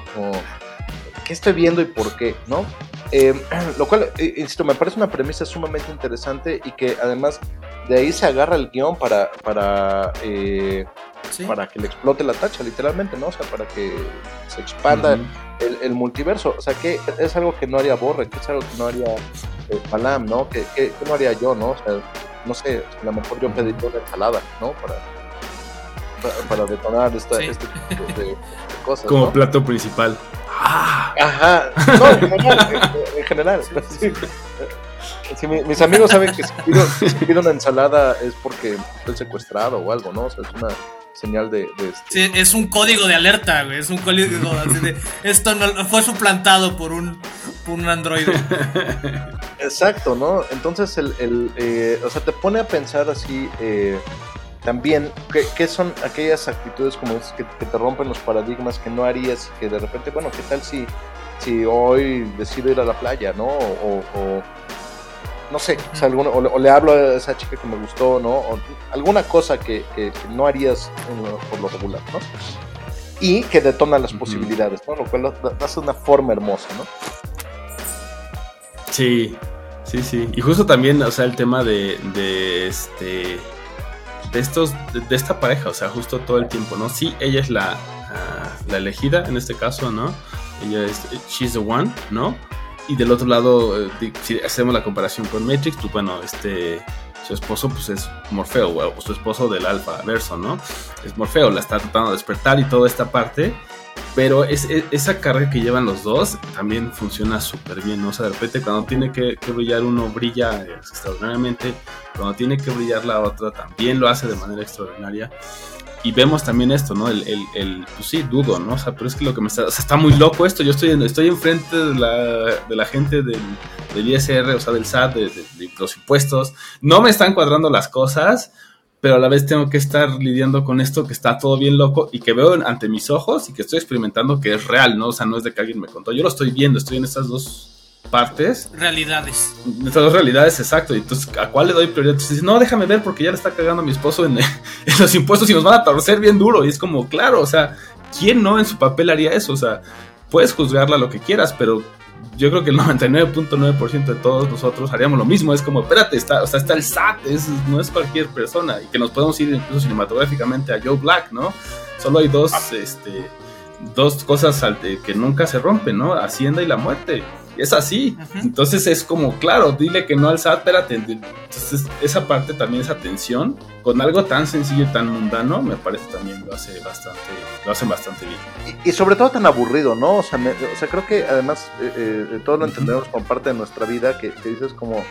C: ¿qué estoy viendo y por qué, no? lo cual, insisto, me parece una premisa sumamente interesante y que además de ahí se agarra el guion para, para para que le explote la tacha, literalmente, ¿no? O sea, para que se expanda el, multiverso. O sea, que es algo que no haría Borre, que es algo que no haría eh, Palam, ¿no? Que, que, no haría yo, ¿no? O sea, no sé, a lo mejor yo pediría una ensalada, ¿no? Para, para, detonar esta, este tipo de, cosas.
A: Como plato principal.
C: ¡Ah! Ajá, no, en general. Si mis amigos saben que si pido, una ensalada es porque estoy secuestrado o algo, ¿no? O sea, es una señal de... este...
B: sí, es un código de alerta, güey. Es un código así de... Esto no, fue suplantado por un, por un androide.
C: Exacto, ¿no? Entonces, el, el eh, o sea, te pone a pensar así... Eh, también, ¿qué, son aquellas actitudes como es que, te rompen los paradigmas que no harías y que de repente, bueno, ¿qué tal si, si hoy decido ir a la playa, ¿no? o, no sé, o, le hablo a esa chica que me gustó, ¿no? O alguna cosa que, no harías por lo regular, ¿no? Y que detona las posibilidades, ¿no? Lo cual hace una forma hermosa, ¿no?
A: Sí, sí, sí. Y justo también, o sea, el tema de, de este de estos de, esta pareja, o sea, justo todo el tiempo, ¿no? Sí, ella es la, ah, la elegida en este caso, ¿no? Ella es she's the one, ¿no? Y del otro lado, eh, si hacemos la comparación con Matrix, pues bueno, este su esposo pues es Morfeo, o su esposo del alfa verso, ¿no? Es Morfeo, la está tratando de despertar y toda esta parte. Pero es, esa carga que llevan los dos también funciona súper bien, ¿no? O sea, de repente cuando tiene que, que, brillar uno brilla extraordinariamente, cuando tiene que brillar la otra también lo hace de manera extraordinaria y vemos también esto, ¿no? El, el, el, pues sí, dudo, ¿no? O sea, pero es que lo que me está, o sea, está muy loco esto. Yo estoy, estoy enfrente de la, de la gente del, del ISR, o sea, del SAT, de, los impuestos. No me están cuadrando las cosas, pero a la vez tengo que estar lidiando con esto que está todo bien loco y que veo ante mis ojos y que estoy experimentando que es real, ¿no? O sea, no es de que alguien me contó. Yo lo estoy viendo, estoy en estas dos partes.
B: Realidades.
A: Estas dos realidades, exacto. Y entonces, ¿a cuál le doy prioridad? Entonces, no, déjame ver porque ya le está cagando a mi esposo en, los impuestos y nos van a torcer bien duro. Y es como, claro, o sea, ¿quién no en su papel haría eso? O sea, puedes juzgarla lo que quieras, pero yo creo que el 99.9% de todos nosotros haríamos lo mismo. Es como, espérate, está, o sea, está el SAT, es, no es cualquier persona. Y que nos podemos ir incluso cinematográficamente a Joe Black, ¿no? Solo hay dos, este, dos cosas que nunca se rompen, ¿no? Hacienda y la muerte es así. Entonces es como, claro, dile que no al SAT, espérate. Entonces esa parte también, esa tensión, con algo tan sencillo y tan mundano, me parece también lo hace bastante, lo hacen bastante bien.
C: Y, sobre todo tan aburrido, ¿no? O sea, o sea creo que además eh, eh, todos lo entendemos como parte de nuestra vida, que, dices como,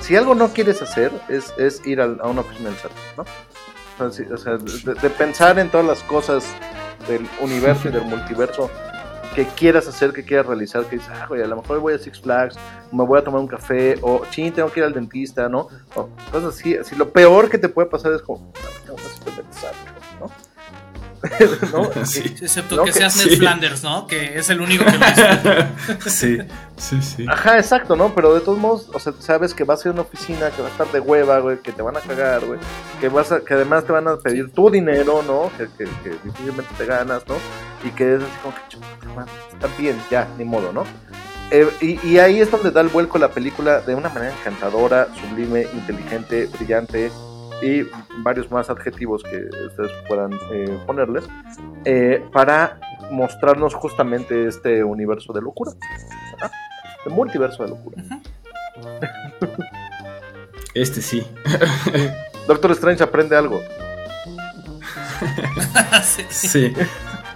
C: si algo no quieres hacer, es, es ir a, una oficina del SAT, ¿no? O sea, de, pensar en todas las cosas del universo y del multiverso que quieras hacer, que quieras realizar, que dices, ah, güey, a lo mejor voy a Six Flags, me voy a tomar un café, o ching, tengo que ir al dentista, ¿no? O cosas así, así. Lo peor que te puede pasar es como, no, no, no. ¿no?
B: Sí. Excepto que, seas Ned Flanders, ¿no? Que es el único que lo hizo.
A: sí, sí, sí.
C: Ajá, exacto, ¿no? Pero de todos modos, o sea, sabes que vas a ir a una oficina que va a estar de hueva, güey, que te van a cagar, güey, que vas a, que además te van a pedir tu dinero, ¿no? Que, que, que difícilmente te ganas, ¿no? Y que es así como que, está bien, ya, ni modo, ¿no? Eh, y, y, ahí es donde da el vuelco la película de una manera encantadora, sublime, inteligente, brillante, y varios más adjetivos que ustedes puedan eh, ponerles, eh, para mostrarnos justamente este universo de locura, ¿verdad? el multiverso de locura.
A: Este sí.
C: Doctor Strange aprende algo.
A: sí.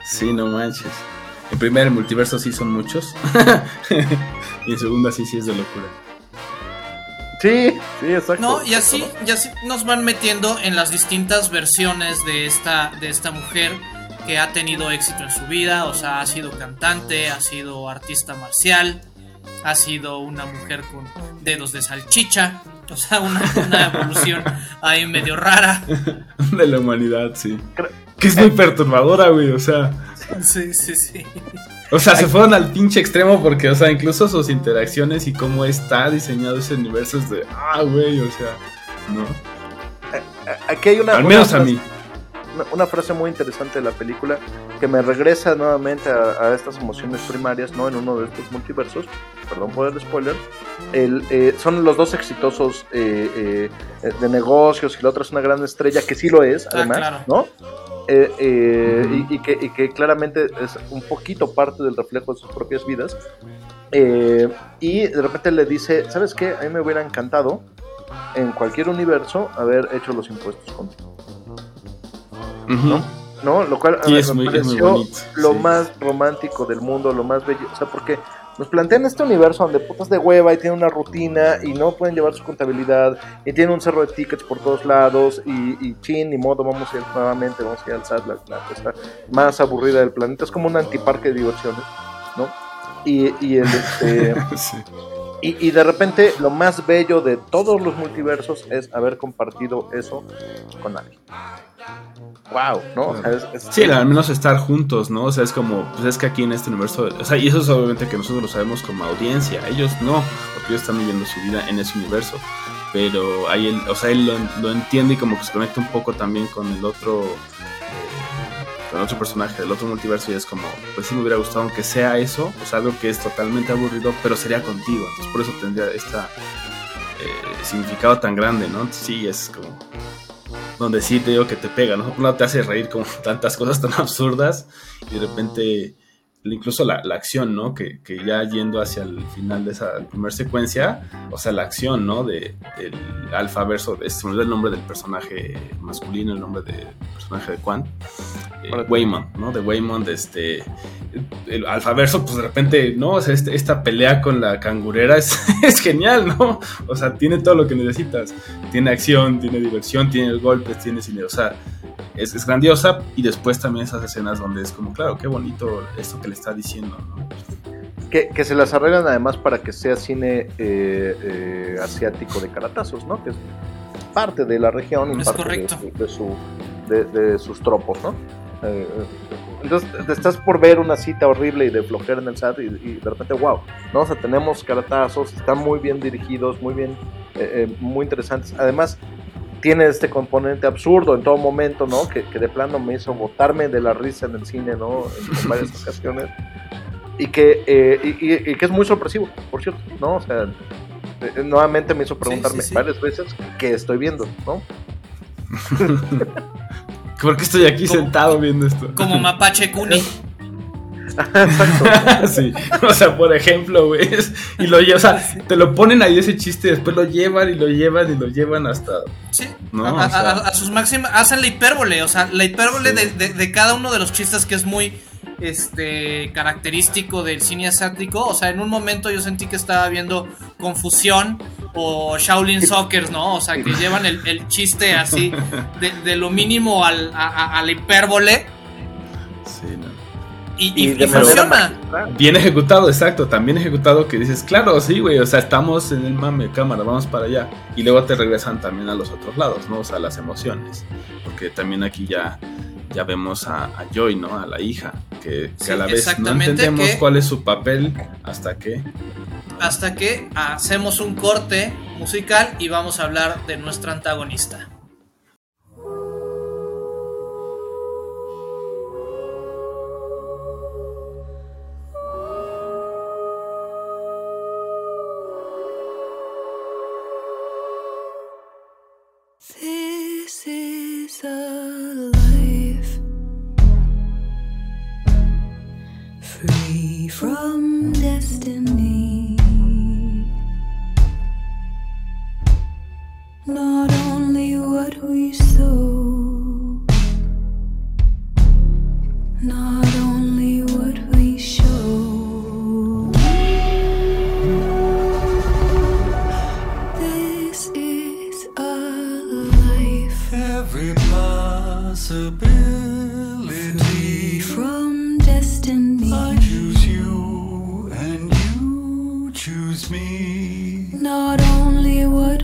A: sí, no manches. En primer, el multiverso sí son muchos. y en segunda, sí, sí es de locura.
C: Sí, sí, exacto.
B: No, y así, y así nos van metiendo en las distintas versiones de esta, de esta mujer que ha tenido éxito en su vida. O sea, ha sido cantante, ha sido artista marcial, ha sido una mujer con dedos de salchicha. O sea, una, evolución ahí medio rara.
A: De la humanidad, sí. Que es muy perturbadora, güey, o sea.
B: Sí, sí, sí.
A: O sea, se fueron al pinche extremo porque, o sea, incluso sus interacciones y cómo está diseñado ese universo es de, ah, güey, o sea, ¿no?
C: Aquí hay una...
A: Al menos a mí.
C: Una, frase muy interesante de la película que me regresa nuevamente a, estas emociones primarias, ¿no? En uno de estos multiversos, perdón por el spoiler, el, eh, son los dos exitosos eh, eh, de negocios y la otra es una gran estrella, que sí lo es, ah, además, ¿no? Eh, eh, y, que, claramente es un poquito parte del reflejo de sus propias vidas. Eh, y de repente le dice, ¿sabes qué? A mí me hubiera encantado en cualquier universo haber hecho los impuestos contigo. ¿No? Lo cual me pareció lo más romántico del mundo, lo más bello. O sea, porque nos plantean este universo donde putas de hueva y tienen una rutina y no pueden llevar su contabilidad y tienen un cerro de tickets por todos lados y, y chin, ni modo, vamos a ir nuevamente, vamos a ir al SAT, la, cosa más aburrida del planeta. Es como un antiparque de diversiones, ¿no? Y, y, el, este, y, y de repente lo más bello de todos los multiversos es haber compartido eso con alguien wow, ¿no?
A: sí, al menos estar juntos, ¿no? O sea, es como, pues es que aquí en este universo, o sea, y eso es obviamente que nosotros lo sabemos como audiencia, ellos no, porque ellos están viviendo su vida en ese universo, pero ahí él, o sea, él lo, entiende y como que se conecta un poco también con el otro, eh, con otro personaje del otro multiverso y es como, pues sí me hubiera gustado aunque sea eso, o sea, algo que es totalmente aburrido, pero sería contigo, entonces por eso tendría esta eh, significado tan grande, ¿no? sí, es como donde sí te digo que te pega, ¿no? No te hace reír como tantas cosas tan absurdas y de repente incluso la, acción, ¿no? Que, ya yendo hacia el final de esa primera secuencia, o sea, la acción, ¿no? De, del alfa verso, de, se me el nombre del personaje masculino, el nombre del personaje de Quan, eh, Waymond, ¿no? De Waymond, este, el alfa verso, pues de repente, ¿no? O sea, este, esta pelea con la cangurera es, es genial, ¿no? O sea, tiene todo lo que necesitas, tiene acción, tiene diversión, tiene golpes, tiene cine, o sea, es, grandiosa y después también esas escenas donde es como, claro, qué bonito esto que le está diciendo.
C: Que, se las arreglan además para que sea cine eh, eh, asiático de caratazos, ¿no? Que es parte de la región y parte de, su, de, sus tropos, ¿no? Eh, entonces te estás por ver una cita horrible y de flojera en el SAT y, de repente, wow, ¿no? O sea, tenemos caratazos, están muy bien dirigidos, muy bien, muy interesantes. Además, tiene este componente absurdo en todo momento, ¿no? Que, de plano me hizo botarme de la risa en el cine, ¿no? En, varias ocasiones. Y que, eh, y, que es muy sorpresivo, por cierto, ¿no? O sea, eh, nuevamente me hizo preguntarme varias veces qué estoy viendo, ¿no?
A: ¿Por qué estoy aquí sentado viendo esto?
B: Como Mapache Kuni.
A: Exacto. sí. O sea, por ejemplo, güey. Y lo o sea, te lo ponen ahí ese chiste y después lo llevan y lo llevan y lo llevan hasta.
B: Sí. A, sus máximas. Hacen la hipérbole. O sea, la hipérbole de, cada uno de los chistes que es muy este característico del cine asiático. O sea, en un momento yo sentí que estaba viendo Confusión o Shaolin Soccer, ¿no? O sea, que llevan el, chiste así de, lo mínimo al, a, la hipérbole
A: Sí, no.
B: Y, y-
C: Y de
B: y
C: manera
B: funciona.
A: Bien ejecutado, exacto. También ejecutado que dices, claro, sí, güey. O sea, estamos en el mame, cámara, vamos para allá. Y luego te regresan también a los otros lados, ¿no? O sea, las emociones. Porque también aquí ya, ya vemos a, a Joy, ¿no? A la hija. Que, a la vez no entendemos
B: que-
A: cuál es su papel hasta que.
B: Hasta que hacemos un corte musical y vamos a hablar de nuestra antagonista.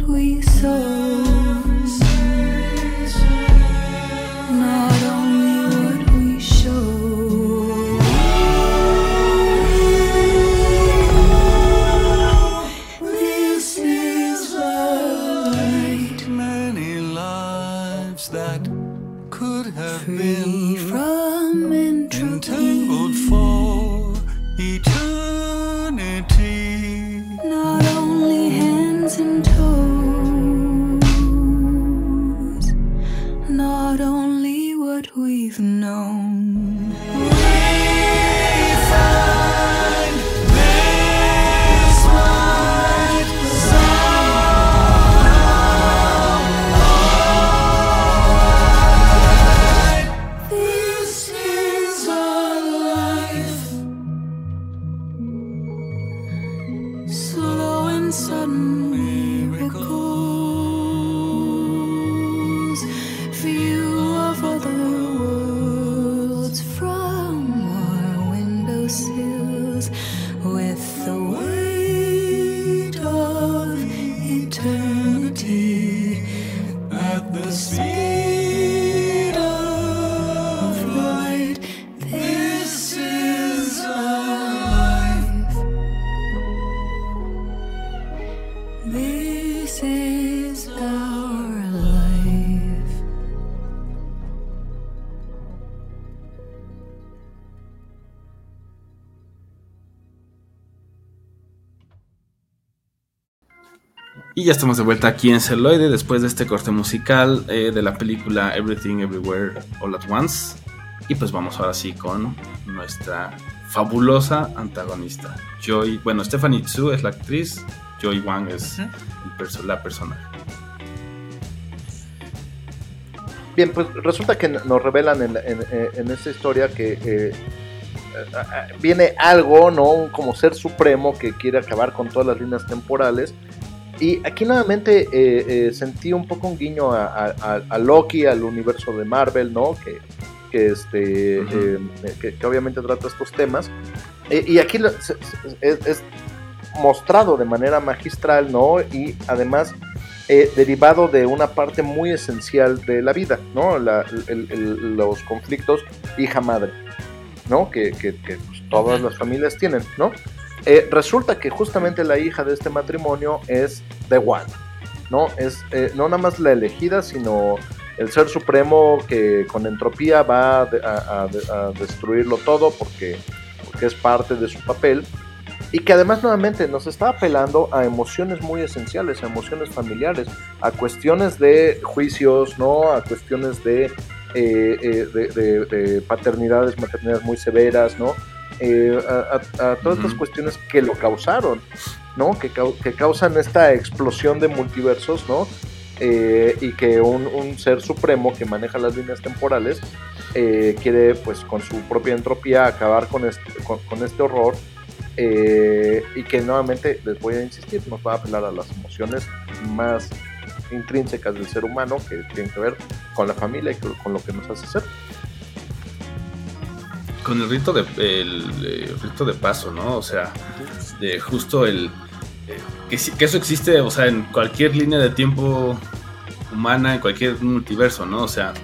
K: we
A: saw. Ya estamos de vuelta aquí en Celoide después de este corte musical eh, de la película Everything Everywhere All at Once. Y pues vamos ahora sí con nuestra fabulosa antagonista. Joy, bueno, Stephanie Tsu es la actriz, Joy Wang es el perso- la personaje.
C: Bien, pues resulta que nos revelan en, en- en esta historia que eh, a- viene algo, ¿no? Un como ser supremo que quiere acabar con todas las líneas temporales. Y aquí nuevamente eh, eh, sentí un poco un guiño a, a- Loki, al universo de Marvel, ¿no? Que, que, este, eh, que, que obviamente trata estos temas. Y aquí es, es mostrado de manera magistral, ¿no? Y además derivado de una parte muy esencial de la vida, ¿no? La- el- el- los conflictos hija-madre, ¿no? Que, que- que, pues, todas las familias tienen, ¿no? Eh, resulta que justamente la hija de este matrimonio es The One, ¿no? Es eh, no nada más la elegida, sino el ser supremo que con entropía va a, de- a- a- a destruirlo todo porque, porque es parte de su papel y que además nuevamente nos está apelando a emociones muy esenciales, a emociones familiares, a cuestiones de juicios, ¿no? A cuestiones de, eh, de paternidades, maternidades muy severas, ¿no? Eh, a, a- a todas estas cuestiones que lo causaron, ¿no? Que, que causan esta explosión de multiversos, ¿no? Eh, y que un, un ser supremo que maneja las líneas temporales eh, quiere, pues, con su propia entropía acabar con este, con, con este horror eh, y que nuevamente les voy a insistir, nos va a apelar a las emociones más intrínsecas del ser humano que tienen que ver con la familia y con lo que nos hace ser.
A: Con el rito de el, eh, rito de paso, ¿no? O sea, de justo el eh, que, que eso existe, o sea, en cualquier línea de tiempo humana, en cualquier multiverso, ¿no? O sea,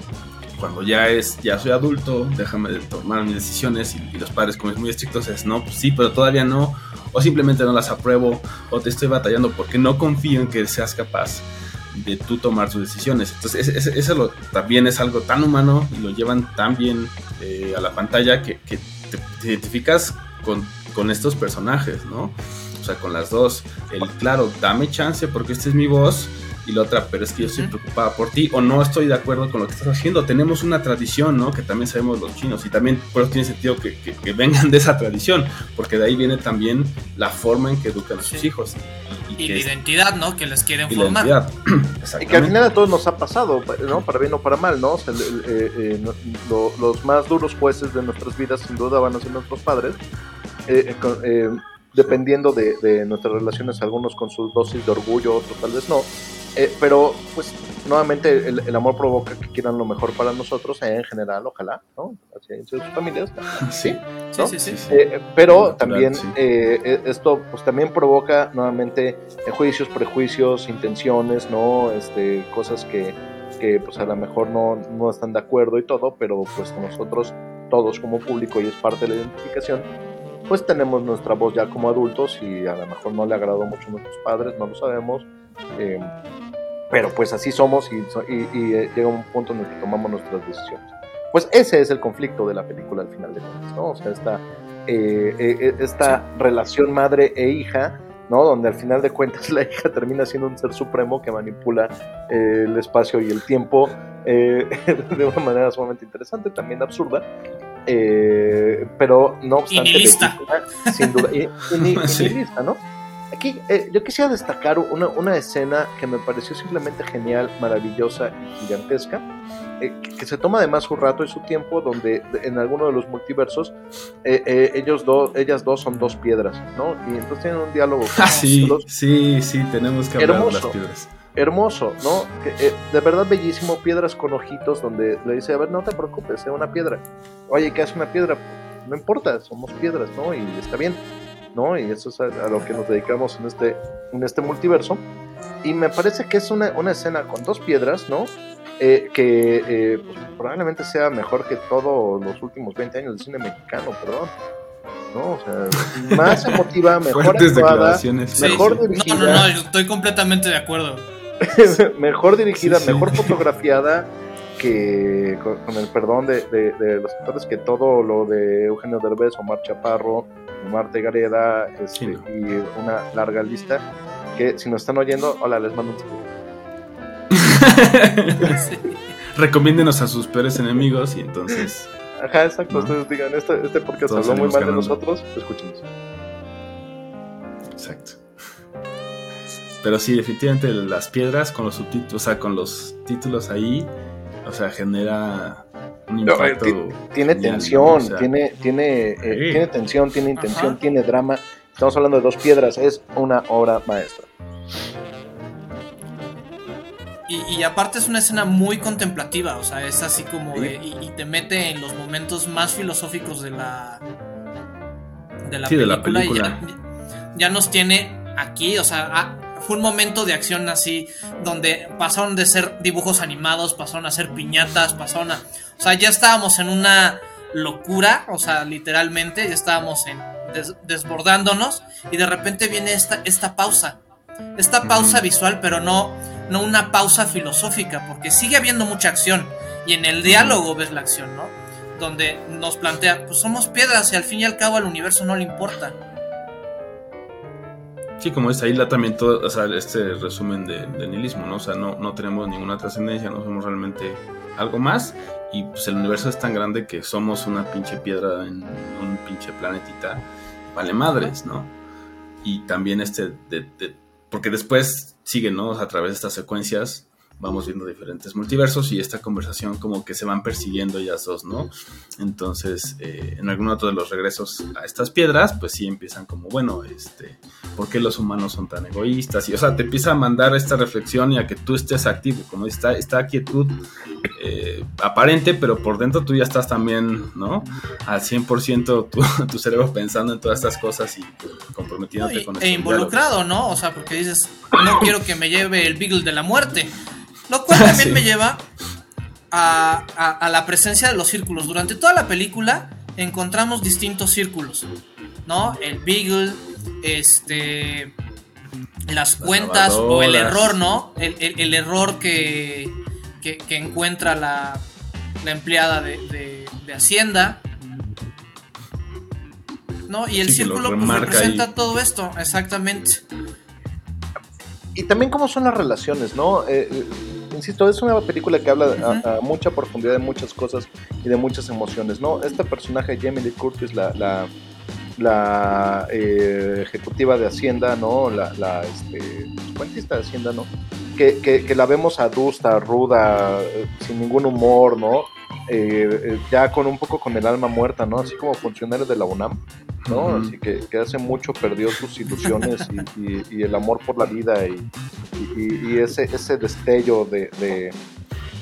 A: cuando ya es, ya soy adulto, déjame tomar mis decisiones y, y los padres como es muy estrictos es no, pues sí, pero todavía no, o simplemente no las apruebo, o te estoy batallando porque no confío en que seas capaz de tú tomar tus decisiones. Entonces, eso lo- también es algo tan humano y lo llevan tan bien eh, a la pantalla que, que te, te identificas con, con estos personajes, ¿no? O sea, con las dos. El, claro, dame chance porque esta es mi voz. Y la otra, pero es que yo estoy preocupada por ti o no estoy de acuerdo con lo que estás haciendo. Tenemos una tradición, ¿no? Que también sabemos los chinos y también por eso tiene sentido que, que- que vengan de esa tradición, porque de ahí viene también la forma en que educan a sus hijos.
B: Y la
A: es-
B: identidad, ¿no? Que les quieren
A: y la
B: formar.
A: identidad.
C: Y que al final a todos nos ha pasado, ¿no? Para bien o para mal, ¿no? O sea, el- el- eh, eh, lo- los más duros jueces de nuestras vidas sin duda van a ser nuestros padres, eh, eh, con- eh, dependiendo de, de nuestras relaciones, algunos con sus dosis de orgullo, otros tal vez no. Eh, pero, pues, nuevamente el, el amor provoca que quieran lo mejor para nosotros, eh, en general, ojalá, ¿no? Así en sus familias, sí, ¿no?
B: Sí, sí, sí.
C: Eh, pero
A: Natural,
C: también
A: sí.
C: eh, eh, esto pues también provoca nuevamente eh, juicios, prejuicios, intenciones, ¿no? Este, cosas que, que pues a lo mejor no, no están de acuerdo y todo, pero pues nosotros todos como público y es parte de la identificación, pues tenemos nuestra voz ya como adultos y a lo mejor no le agradó mucho a nuestros padres, no lo sabemos. eh, pero pues así somos y, y- y, eh, llega un punto en el que tomamos nuestras decisiones. Pues ese es el conflicto de la película al final de cuentas, ¿no? O sea, esta, eh, esta relación madre e hija, ¿no? Donde al final de cuentas la hija termina siendo un ser supremo que manipula eh, el espacio y el tiempo de una manera sumamente interesante, también absurda. Eh, pero no obstante, bellísima, sin duda, y,
A: Sí.
C: ¿no? Aquí eh, yo quisiera destacar una, una escena que me pareció simplemente genial, maravillosa y gigantesca, eh, que, que se toma además su rato y su tiempo, donde de- en alguno de los multiversos eh, ellos dos, ellas dos son dos piedras, ¿no? Y entonces tienen un diálogo
A: Ah, sí,
C: los-
A: sí, sí, tenemos que hablar de las piedras.
C: Hermoso, ¿no? Que, eh, de verdad bellísimo, piedras con ojitos, donde le dice, a ver, no te preocupes, es una piedra. Oye, ¿qué hace una piedra? Pues, no importa, somos piedras, ¿no? Y está bien, ¿no? Y eso es a, a lo que nos dedicamos en este, en este multiverso. Y me parece que es una, una escena con dos piedras, ¿no? Eh, que eh, pues, probablemente sea mejor que todos los últimos 20 años del cine mexicano, perdón. ¿No? O sea, más emotiva, mejor actuada.
B: Sí,
C: mejor
B: sí.
C: dirigida
B: No, no, no, yo estoy completamente de acuerdo.
C: Mejor dirigida,
A: Sí, sí.
C: mejor fotografiada que con, con el perdón de, de- de los actores que todo lo de Eugenio Derbez, Omar Chaparro, Omar Tegareda este,
A: Sí, no.
C: y una larga lista que si nos están oyendo, hola, les mando un saludo.
A: Recomiéndenos a sus peores enemigos y entonces.
C: Ajá, exacto,
A: ¿No?
C: ustedes digan, este, este podcast
A: Todos
C: habló muy mal de nosotros, escúchenos.
A: Exacto. Pero sí, definitivamente las piedras con los subtítulos, o sea, con los títulos ahí, o sea, genera un impacto.
C: Tiene
A: genial,
C: tensión,
A: ¿no? O sea,
C: tiene, tiene, eh, tiene tensión, tiene intención,
B: Ajá.
C: tiene drama. Estamos hablando de dos piedras, es una obra maestra.
B: Y, y aparte es una escena muy contemplativa, o sea, es así como de. Y, y te mete en los momentos más filosóficos de la. De la
A: Sí, de la
B: película. y ya, ya nos tiene aquí, o sea, fue un momento de acción así, donde pasaron de ser dibujos animados, pasaron a ser piñatas, pasaron a. O sea, ya estábamos en una locura, o sea, literalmente, ya estábamos en des- desbordándonos, y de repente viene esta, esta pausa. Esta pausa visual, pero no, no una pausa filosófica, porque sigue habiendo mucha acción. Y en el diálogo ves la acción, ¿no? Donde nos plantea, pues somos piedras y al fin y al cabo al universo no le importa.
A: Sí, como es ahí la, también todo, o sea, este resumen de, nihilismo, ¿no? O sea, no, no tenemos ninguna trascendencia, no somos realmente algo más. Y pues el universo es tan grande que somos una pinche piedra en un pinche planetita. Vale madres, ¿no? Y también este de- porque después sigue, ¿no? O sea, a través de estas secuencias vamos viendo diferentes multiversos y esta conversación como que se van persiguiendo ellas dos, ¿no? Entonces, eh, en algún otro de los regresos a estas piedras, pues sí empiezan como, bueno, este, ¿por qué los humanos son tan egoístas? Y, o sea, te empieza a mandar esta reflexión y a que tú estés activo, como está esta quietud eh, aparente, pero por dentro tú ya estás también, ¿no? Al 100% tu, tu cerebro pensando en todas estas cosas y comprometiéndote
B: No, y-
A: con
B: e
A: estos
B: involucrado, ¿no? O sea, porque dices, no quiero que me lleve el Beagle de la muerte. Lo cual también
A: Sí.
B: me lleva a, a- a la presencia de los círculos. Durante toda la película encontramos distintos círculos, ¿no? El Beagle, este. Las cuentas o el error, ¿no? El, el- el error que, que, que encuentra la, la empleada de, de- de Hacienda. ¿No? Y el
C: Sí,
B: círculo pues, representa
C: ahí.
B: todo esto, exactamente.
C: y también cómo son las relaciones, ¿no? Eh, insisto, es una película que habla a, a mucha profundidad de muchas cosas y de muchas emociones, ¿no? Este personaje, Jamie Lee Curtis, la, la, la, eh, ejecutiva de Hacienda, ¿no? La, la este, cuentista de Hacienda, ¿no? Que, que, que la vemos adusta, ruda, sin ningún humor, ¿no? Eh, eh, ya con un poco con el alma muerta, ¿no? Así como funcionario de la UNAM, ¿no? Así que, que hace mucho perdió sus ilusiones y, y- y el amor por la vida y, y- ese, ese destello de, de, eh,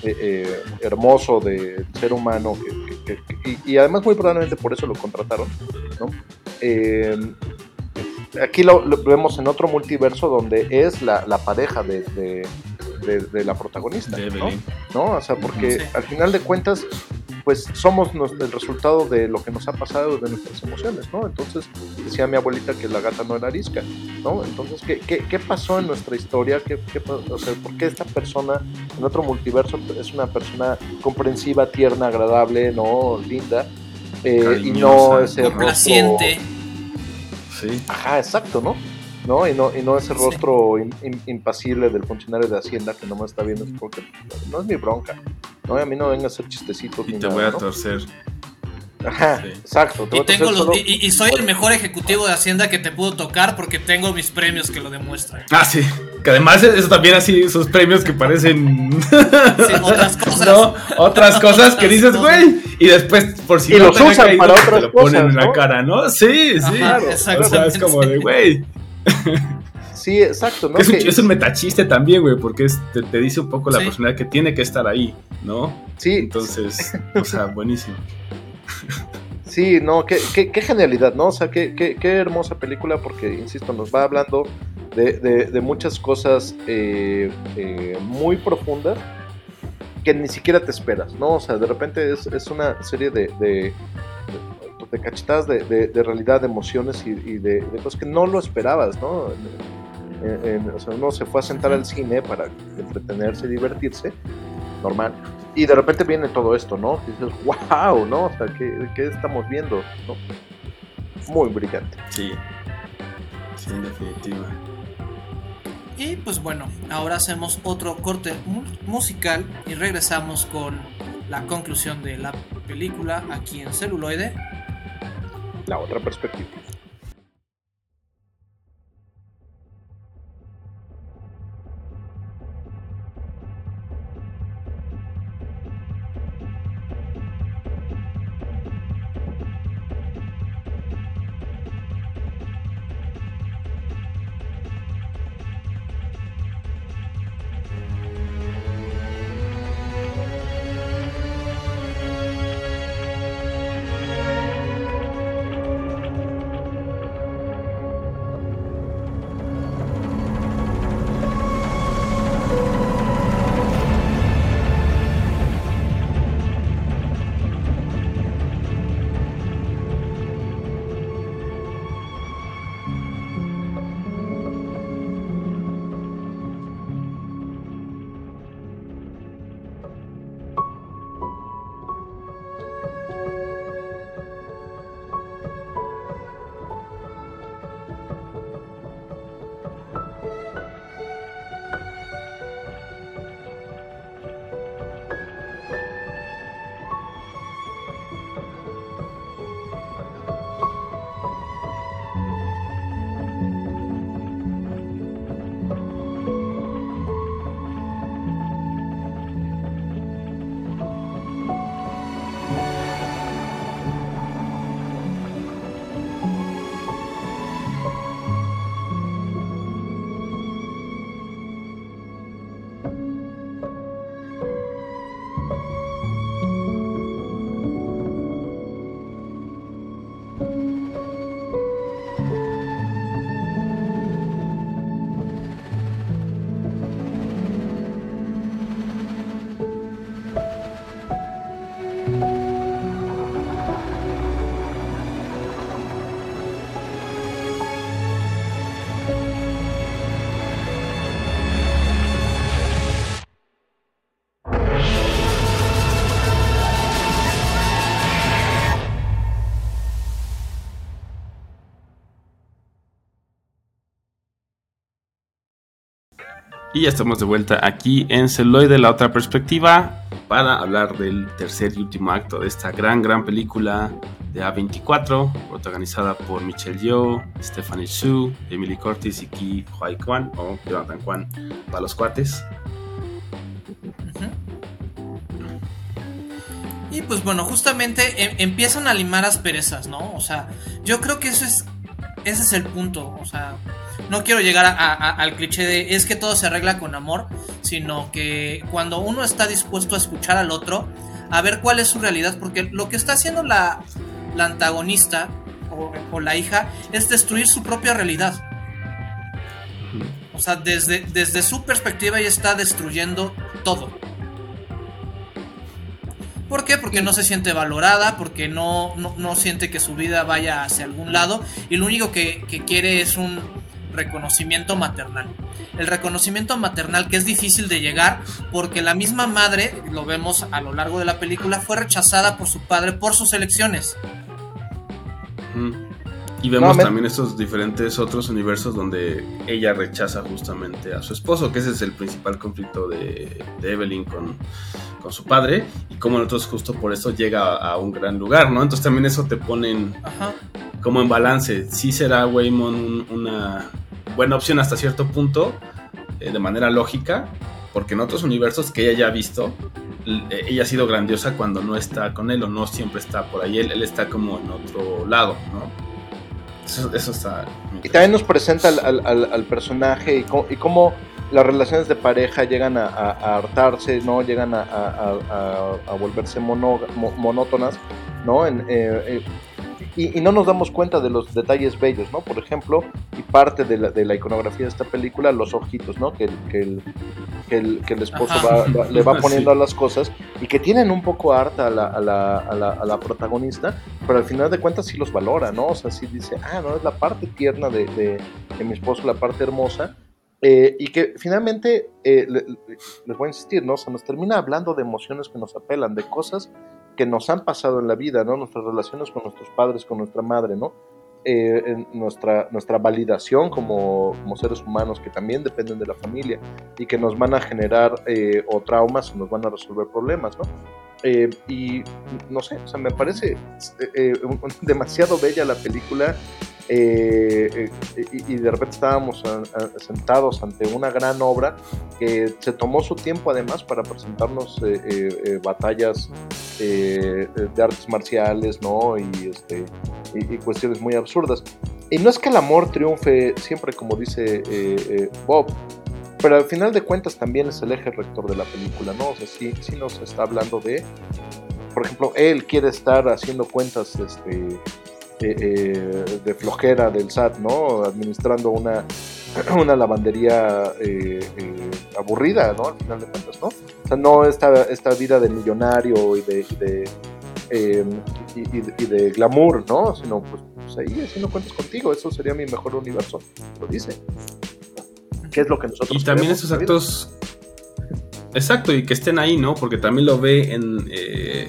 C: eh, hermoso de ser humano que- que- que- y, y además muy probablemente por eso lo contrataron, ¿no? Eh, aquí lo, lo vemos en otro multiverso donde es la, la pareja de, de- de- de la protagonista, ¿no? ¿no? O sea, porque
A: Sí.
C: al final de cuentas, pues somos nos- el resultado de lo que nos ha pasado, de nuestras emociones, ¿no? Entonces, decía mi abuelita que la gata no era arisca, ¿no? Entonces, ¿qué, qué, qué pasó en nuestra historia? ¿Qué, qué o sea, ¿por qué esta persona en otro multiverso es una persona comprensiva, tierna, agradable, ¿no? Linda? eh, y no ese rostro...
B: Complaciente.
A: Sí.
C: Ajá, exacto, ¿no? ¿no? Y no, y no ese rostro im- im- impasible del funcionario de Hacienda que nomás está viendo porque no es mi bronca. No, a mí no venga a hacer chistecitos
A: Y
C: ni
A: te
C: nada,
A: voy a
C: ¿no?
A: torcer.
C: Ajá, exacto. te
B: Y,
C: voy a
B: tengo los-
C: solo-
B: y, y soy el mejor ejecutivo de Hacienda que te puedo tocar porque tengo mis premios que lo demuestran.
A: Ah, sí. Que además eso también así, esos premios que parecen...
B: otras cosas.
A: No, otras cosas que dices, güey. Y después, por si
C: Y
A: no
C: los
A: te
C: usan
A: caído,
C: para
A: te
C: otras
A: lo ponen
C: cosas,
A: en la
C: ¿no?
A: cara, ¿no? Sí, sí.
B: Ajá,
A: O sea, es
B: exactamente.
A: como de, güey.
C: Sí, exacto, ¿no?
A: es, un, es un metachiste también, güey, porque es- te, te dice un poco la
B: Sí.
A: personalidad que tiene que estar ahí, ¿no?
C: Sí.
A: Entonces, o sea, buenísimo.
C: Sí, no, qué, qué, qué genialidad, ¿no? O sea, qué, qué, qué hermosa película porque, insisto, nos va hablando de, de- de muchas cosas eh, eh, muy profundas que ni siquiera te esperas, ¿no? O sea, de repente es, es una serie de, de, de cachetadas de, de- de realidad, de emociones y, y de, de cosas que no lo esperabas, ¿no? En- en- o sea, uno se fue a sentar al cine para entretenerse y divertirse, normal. Y de repente viene todo esto, ¿no? Y dices, wow, ¿no? O sea, ¿qué, qué estamos viendo? ¿no? Muy brillante.
A: Sí. Sí, en definitiva.
B: Y pues bueno, ahora hacemos otro corte mu- musical y regresamos con la conclusión de la película aquí en celuloide.
C: La otra perspectiva.
A: Y ya estamos de vuelta aquí en Celoide, la otra perspectiva, para hablar del tercer y último acto de esta gran, gran película de A24, protagonizada por Michelle Yeoh, Stephanie Su, Emily Curtis y Ki Huai Kwan, o Jonathan Kwan, para los cuates.
B: Y pues bueno, justamente em- empiezan a limar asperezas, ¿no? O sea, yo creo que eso es, ese es el punto. O sea, no quiero llegar a- a- al cliché de es que todo se arregla con amor, sino que cuando uno está dispuesto a escuchar al otro, a ver cuál es su realidad, porque lo que está haciendo la, la antagonista o, o la hija es destruir su propia realidad. O sea, desde, desde su perspectiva ella está destruyendo todo. ¿Por qué? Porque no se siente valorada, porque no, no, no siente que su vida vaya hacia algún lado y lo único que, que quiere es un reconocimiento maternal. El reconocimiento maternal que es difícil de llegar porque la misma madre, lo vemos a lo largo de la película, fue rechazada por su padre por sus elecciones.
A: Ujú. Y vemos
C: No,
A: también estos diferentes otros universos donde ella rechaza justamente a su esposo, que ese es el principal conflicto de, de Evelyn con, con su padre, y como nosotros justo por eso llega a, a un gran lugar, ¿no? Entonces también eso te ponen
B: Ajá.
A: Como en balance. Sí será Waymon un- una buena opción hasta cierto punto, eh, de manera lógica, porque en otros universos que ella ya ha visto, eh, ella ha sido grandiosa cuando no está con él o no siempre está por ahí, él, él está como en otro lado, ¿no? Eso, eso está...
C: Y también nos presenta al, al- al- al personaje y cómo, y cómo las relaciones de pareja llegan a, a- a hartarse, ¿no? Llegan a, volverse monótonas, ¿no? En, eh, eh, y, y no nos damos cuenta de los detalles bellos, ¿no? Por ejemplo, y parte de la, de la iconografía de esta película, los ojitos, ¿no? Que el, que el, que el, que el esposo va- va- le va
A: Sí.
C: poniendo a las cosas y que tienen un poco harta a la, a la, a a la protagonista, pero al final de cuentas sí los valora, ¿no? O sea, sí dice, ah, no, es la parte tierna de, de, de mi esposo, la parte hermosa. eh, y que finalmente, eh, le- le- les voy a insistir, ¿no? O sea, nos termina hablando de emociones que nos apelan, de cosas que nos han pasado en la vida, ¿no? Nuestras relaciones con nuestros padres, con nuestra madre, ¿no? Eh, en nuestra, nuestra validación como, como seres humanos que también dependen de la familia y que nos van a generar eh, o traumas o nos van a resolver problemas, ¿no? Eh, y no sé, o sea, me parece eh, eh, demasiado bella la película eh, eh, y, de repente estábamos a- sentados ante una gran obra que se tomó su tiempo además para presentarnos eh, batallas de artes marciales, ¿no? Y, este, y, y cuestiones muy absurdas. Y no es que el amor triunfe siempre, como dice Bob, pero al final de cuentas también es el eje rector de la película, ¿no? O sea, sí nos está hablando de, por ejemplo, él quiere estar haciendo cuentas este, eh, eh, de flojera del SAT, ¿no? Administrando una, una lavandería eh, aburrida, ¿no? Al final de cuentas, ¿no? O sea, no esta, esta vida de millonario y de... y de eh, y, y de- y de glamour, ¿no? Sino pues, pues ahí haciendo cuentas contigo, eso sería mi mejor universo, lo dice. ¿Qué es lo que nosotros
A: Y también esos actos... Exacto, y que estén ahí, ¿no? Porque también lo ve en, eh,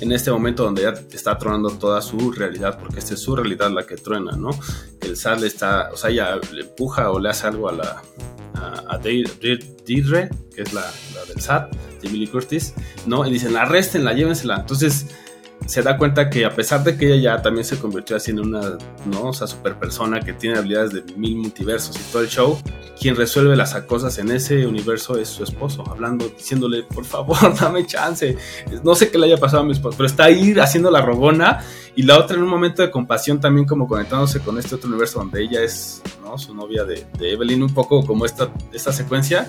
A: en este momento donde ya está tronando toda su realidad, porque esta es su realidad la que truena, ¿no? El SAT le está, o sea, ella le empuja o le hace algo a la a, a Deirdre, que es la, del SAT, de Emily Curtis, ¿no? Y dicen, arréstenla, llévensela. Entonces se da cuenta que a pesar de que ella ya también se convirtió así en una, ¿no? O sea, super persona que tiene habilidades de mil multiversos y todo el show, quien resuelve las cosas en ese universo es su esposo, hablando, diciéndole, por favor, dame chance. No sé qué le haya pasado a mi esposo, pero está ahí haciendo la rogona y la otra en un momento de compasión también como conectándose con este otro universo donde ella es, ¿no? Su novia de, de Evelyn, un poco como esta, esta secuencia.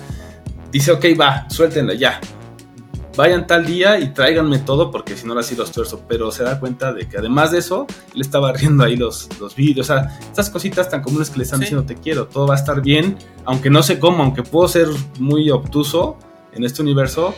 A: Dice, ok, va, suéltenla ya. Vayan tal día y tráiganme todo porque si no ahora sí los tuerzo. Pero se da cuenta de que además de eso, le estaba riendo ahí los, los vídeos. O sea, estas cositas tan comunes que le están
B: Sí.
A: diciendo te quiero, todo va a estar bien. Aunque no sé cómo, aunque puedo ser muy obtuso en este universo,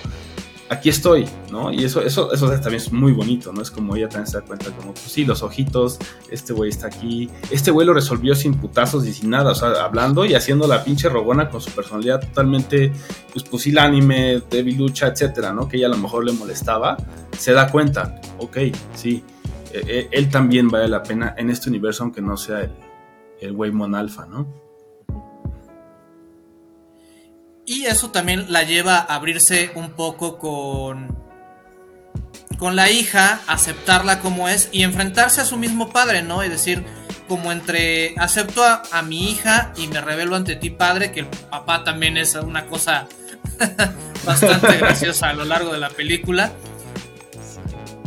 A: aquí estoy, ¿no? Y eso, eso, eso también es muy bonito, ¿no? Es como ella también se da cuenta, como, pues sí, los ojitos, este güey está aquí. Este güey lo resolvió sin putazos y sin nada, o sea, hablando y haciendo la pinche rogona con su personalidad totalmente, pues pusilánime, debilucha, etcétera, ¿no? Que ella a lo mejor le molestaba. Se da cuenta, ok, sí, eh, eh, él también vale la pena en este universo, aunque no sea el, el güey monalfa, ¿no?
B: Y eso también la lleva a abrirse un poco con, con la hija, aceptarla como es y enfrentarse a su mismo padre, ¿no? Y decir, como entre acepto a, a mi hija y me revelo ante ti, padre, que el papá también es una cosa bastante graciosa a lo largo de la película.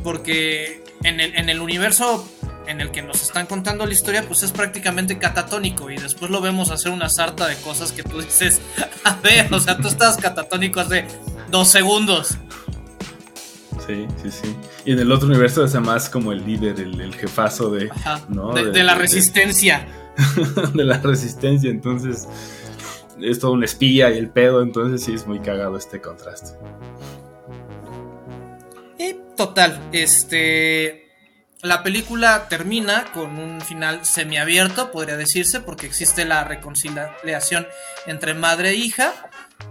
B: Porque en el, en el universo en el que nos están contando la historia, pues es prácticamente catatónico. Y después lo vemos hacer una sarta de cosas que tú dices, a ver, o sea, tú estás catatónico hace dos segundos.
A: Sí, sí, sí. Y en el otro universo es más como el líder, el, el jefazo de,
B: Ajá,
A: ¿no?
B: de, de la resistencia.
A: de la resistencia. Entonces, es todo un espía y el pedo. Entonces, sí es muy cagado este contraste.
B: Y total, este. La película termina con un final semiabierto, podría decirse, porque existe la reconciliación entre madre e hija,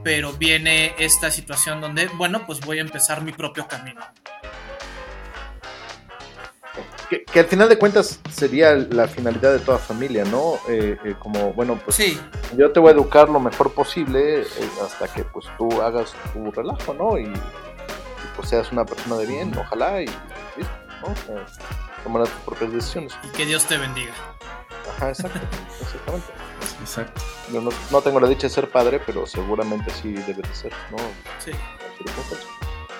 B: pero viene esta situación donde, bueno, pues voy a empezar mi propio camino.
C: Que, que al final de cuentas sería la finalidad de toda familia, ¿no? Eh, eh, como, bueno, pues
B: Sí,
C: yo te voy a educar lo mejor posible eh, hasta que pues tú hagas tu relajo, ¿no? Y, y, pues seas una persona de bien, ojalá, y listo, ¿no? O sea, tomar tus propias decisiones.
B: y que Dios te bendiga.
C: Ajá, exacto, exactamente.
A: Exacto.
C: Yo no, no tengo la dicha de ser padre, pero seguramente sí debe de ser, ¿no?
B: Sí.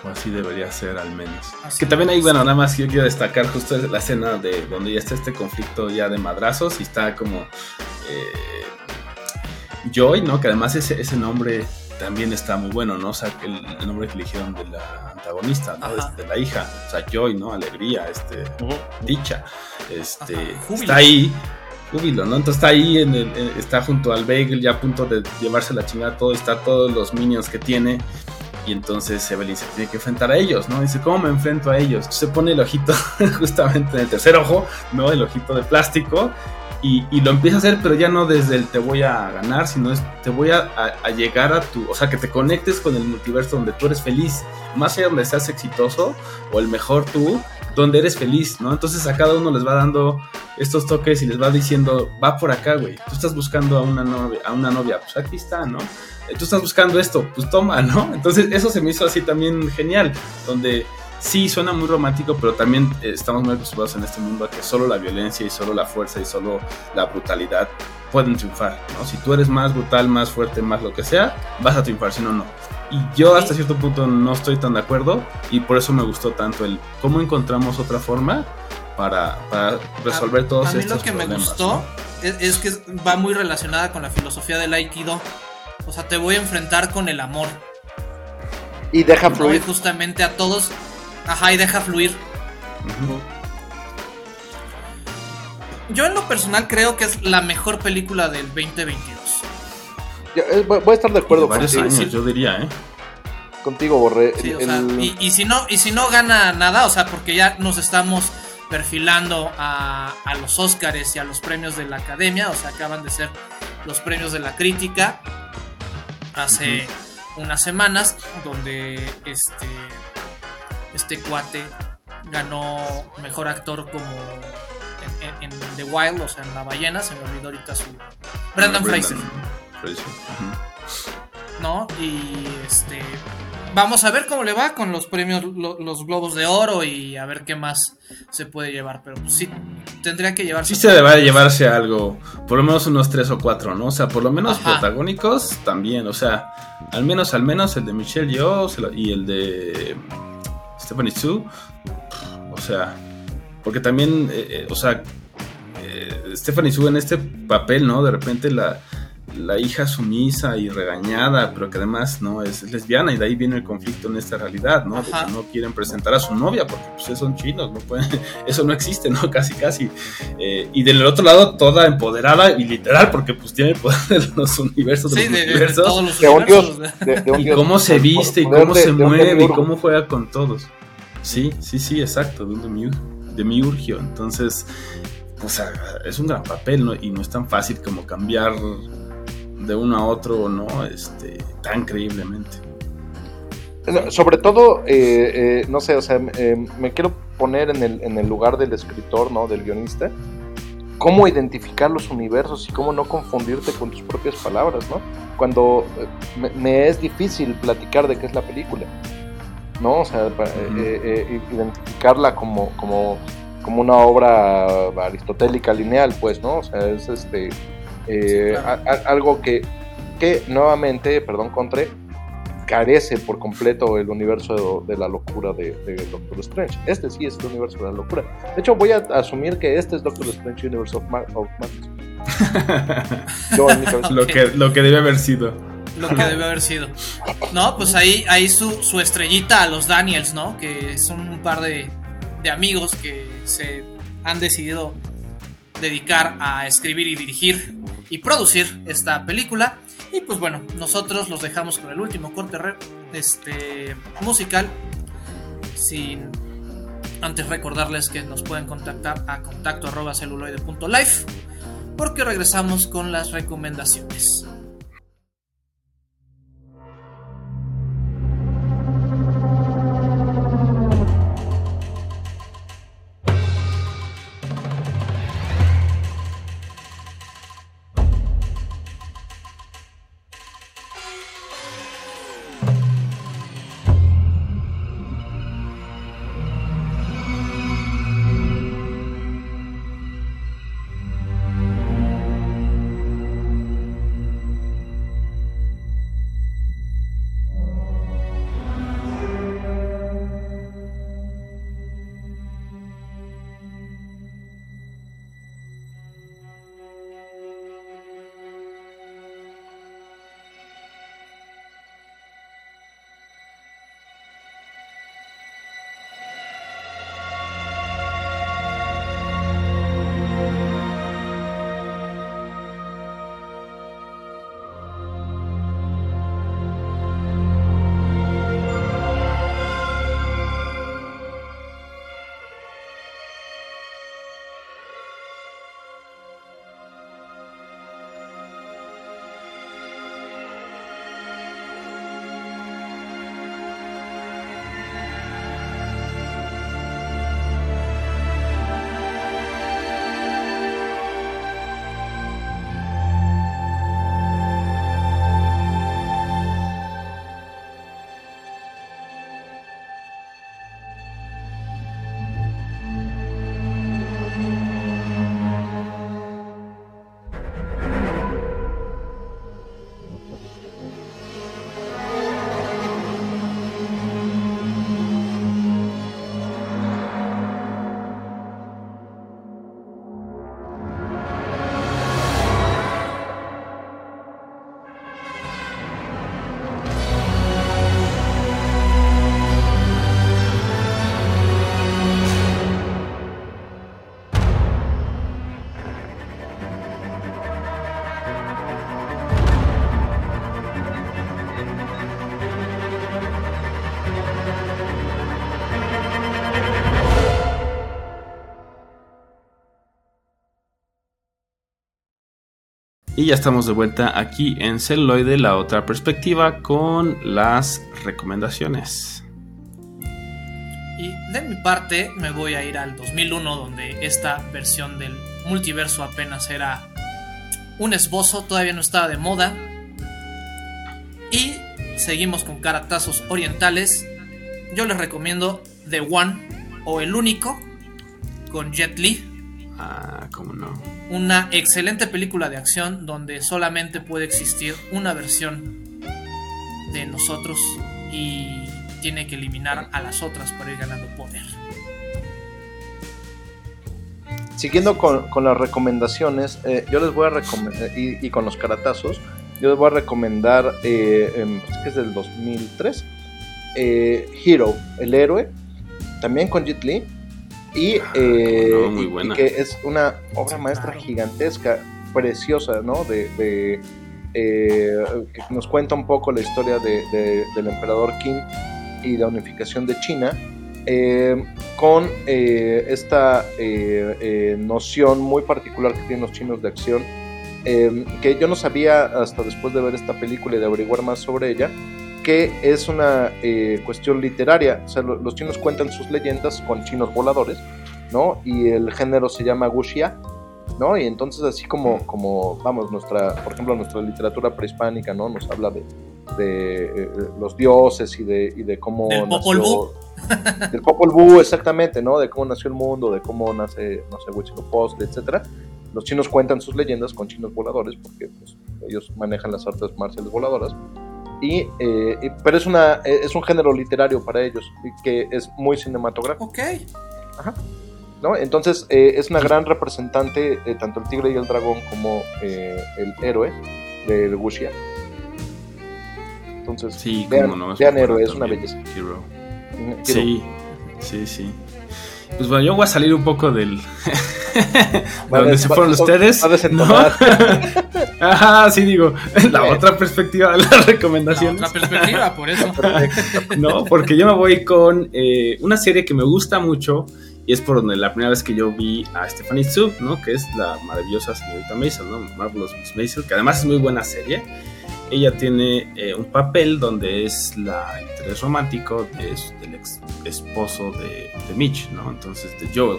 A: O así debería ser al menos.
B: Así
A: que también ahí, bueno, nada más yo quiero destacar justo la escena de donde ya está este conflicto ya de madrazos y está como eh, Joy, ¿no? Que además ese, ese nombre también está muy bueno, ¿no? O sea, que el, el nombre que eligieron de la antagonista, ¿no?
B: Ajá.
A: De, la hija. O sea, Joy, ¿no? Alegría, este, dicha. Este, está ahí. Júbilo, ¿no? Entonces está ahí, en el, en- está junto al Bagel ya a punto de llevarse la chingada todo, está todos los minions que tiene. Y entonces Evelyn se tiene que enfrentar a ellos, ¿no? Dice, ¿cómo me enfrento a ellos? Se pone el ojito justamente en el tercer ojo, ¿no? El ojito de plástico. Y, y lo empieza a hacer, pero ya no desde el te voy a ganar, sino es te voy a, a- a llegar a tu. O sea, que te conectes con el multiverso donde tú eres feliz. Más allá donde seas exitoso o el mejor tú, donde eres feliz, ¿no? Entonces a cada uno les va dando estos toques y les va diciendo, va por acá, güey. Tú estás buscando a una novia, a una novia, pues aquí está, ¿no? Eh, Tú estás buscando esto, pues toma, ¿no? Entonces eso se me hizo así también genial, donde sí suena muy romántico, pero también eh, estamos muy acostumbrados en este mundo a que solo la violencia y solo la fuerza y solo la brutalidad pueden triunfar, ¿no? Si tú eres más brutal, más fuerte, más lo que sea, vas a triunfar, si no, no. Y yo hasta cierto punto no estoy tan de acuerdo y por eso me gustó tanto el cómo encontramos otra forma para, para resolver todos
B: a mí
A: estos
B: lo que me
A: problemas,
B: gustó
A: ¿no?
B: es, es que va muy relacionada con la filosofía del Aikido. O sea, te voy a enfrentar con el amor.
C: Y deja fluir.
B: justamente a todos. Ajá, y deja fluir. Yo en lo personal creo que es la mejor película del 2022.
C: Ya, eh, voy a estar de acuerdo
A: varios
C: contigo,
A: años, yo diría, ¿eh?
C: contigo, Borré.
B: Sí, o
C: El-
B: sea,
C: el-
B: y, y si no, y si no gana nada, o sea, porque ya nos estamos perfilando a, a los Óscares y a los premios de la academia, o sea, acaban de ser los premios de la crítica hace unas semanas, donde este, este cuate ganó mejor actor como en, en- en The Wild, o sea, en La Ballena, se me olvidó ahorita su... Brandon Fraser. ¿no? Y este vamos a ver cómo le va con los premios lo- los globos de oro y a ver qué más se puede llevar, pero pues sí tendría que llevarse
A: Sí se debe de llevarse algo, por lo menos unos tres o cuatro, ¿no? O sea, por lo menos
B: Ajá.
A: protagónicos también, o sea, al menos, al menos el de Michelle Yeoh y el de Stephanie Su, o sea, porque también, eh, eh, o sea, eh, Stephanie Su en este papel, ¿no? De repente la, la hija sumisa y regañada, pero que además no es, es lesbiana y de ahí viene el conflicto en esta realidad, ¿no? De
B: Ajá.
A: que no quieren presentar a su novia porque pues son chinos, no pueden, eso no existe, ¿no? Casi, casi. Eh, y del otro lado, toda empoderada y literal, porque pues tiene el poder de los universos, de los
B: de, de
A: multiversos.
B: todos los
C: de un
B: universos,
C: dios.
B: ¿verdad?
C: de- de un
A: Y cómo se viste y cómo
C: de-
A: se mueve y cómo juega con todos. Sí, sí, sí, exacto, de un demiur- demiurgio. Entonces, pues ah, es un gran papel, ¿no? Y no es tan fácil como cambiar de uno a otro, ¿no? Este, tan creíblemente.
C: No, Sobre todo, eh, eh, no sé, o sea, eh, me quiero poner en el, en el lugar del escritor, ¿no? Del guionista. cómo identificar los universos y cómo no confundirte con tus propias palabras, ¿no? Cuando eh, me, me es difícil platicar de qué es la película, ¿no? O sea, pa- eh, eh, eh, identificarla como, como, como una obra aristotélica lineal, pues, ¿no? O sea, es este eh, a- a- algo que, que nuevamente, perdón, Contre, carece por completo el universo de, de la locura de, de Doctor Strange. Este sí es el universo de la locura. De hecho, voy a asumir que este es Doctor Strange Universe of, Ma- of Madness. Yo en mi cabeza.
A: Lo, que, lo que debe haber sido.
B: Lo que debe haber sido. No, pues ahí, ahí su, su estrellita a los Daniels, ¿no? Que son un par de, de amigos que se han decidido dedicar a escribir y dirigir y producir esta película. Y pues bueno, nosotros los dejamos con el último corte este, musical. Sin antes recordarles que nos pueden contactar a contacto arroba celuloide.life porque regresamos con las recomendaciones.
A: Y ya estamos de vuelta aquí en Celuloide, la otra perspectiva, con las recomendaciones.
B: Y de mi parte me voy a ir al 2001 donde esta versión del multiverso apenas era un esbozo, todavía no estaba de moda. Y seguimos con caratazos orientales. Yo les recomiendo The One o El Único con Jet Li.
A: Ah, cómo no.
B: Una excelente película de acción donde solamente puede existir una versión de nosotros y tiene que eliminar a las otras para ir ganando poder.
C: Siguiendo con, con las recomendaciones, eh, yo les voy a recomendar, y, y con los caratazos, yo les voy a recomendar, eh, em, que es del 2003, eh, Hero, el héroe, también con Jet Li, y, eh,
A: no, muy
C: y- que es una obra maestra gigantesca, preciosa, ¿no? De, de, eh, que nos cuenta un poco la historia de- de- del emperador Qin y la unificación de China, eh, con eh, esta eh, eh, noción muy particular que tienen los chinos de acción, eh, que yo no sabía hasta después de ver esta película y de averiguar más sobre ella, que es una eh, cuestión literaria. O sea, lo- los chinos cuentan sus leyendas con chinos voladores, ¿no? Y el género se llama wuxia, ¿no? Y entonces así como, como vamos, nuestra, por ejemplo, nuestra literatura prehispánica, ¿no? Nos habla de, de eh, los dioses y de, y de cómo
B: Del Popol Vuh.
C: del Popol Vuh, exactamente, ¿no? De cómo nació el mundo, de cómo nace, no sé, Huitzilopochtli, etcétera. Los chinos cuentan sus leyendas con chinos voladores porque pues, ellos manejan las artes marciales voladoras. Y, eh, y- pero es, una, eh, es un género literario para ellos y que es muy cinematográfico.
B: Ok.
C: ¿no? Entonces eh, es una gran representante, eh, tanto el tigre y el dragón como eh, el héroe del Wuxia. Entonces,
A: Sí,
C: vean,
A: cómo no. es
C: vean héroe, es una belleza.
A: Hero.
C: Ujú, Hero.
A: Sí, sí, sí. Pues bueno, yo voy a salir un poco del.
C: A
A: donde se fueron
C: va-
A: ustedes. ¿no? Ajá, sí, digo. La
C: Sí.
A: otra perspectiva de las
B: La
A: recomendaciones.
B: otra perspectiva, por eso.
A: No, porque yo me voy con eh, una serie que me gusta mucho y es por donde la primera vez que yo vi a Stephanie Su, ¿no? Que es la maravillosa señorita Maisel, ¿no? Marvelous Miss Maisel, que además es muy buena serie. Ella tiene eh, un papel donde es la interés romántico de su- del ex esposo de, de Mitch, ¿no? Entonces, de Joel.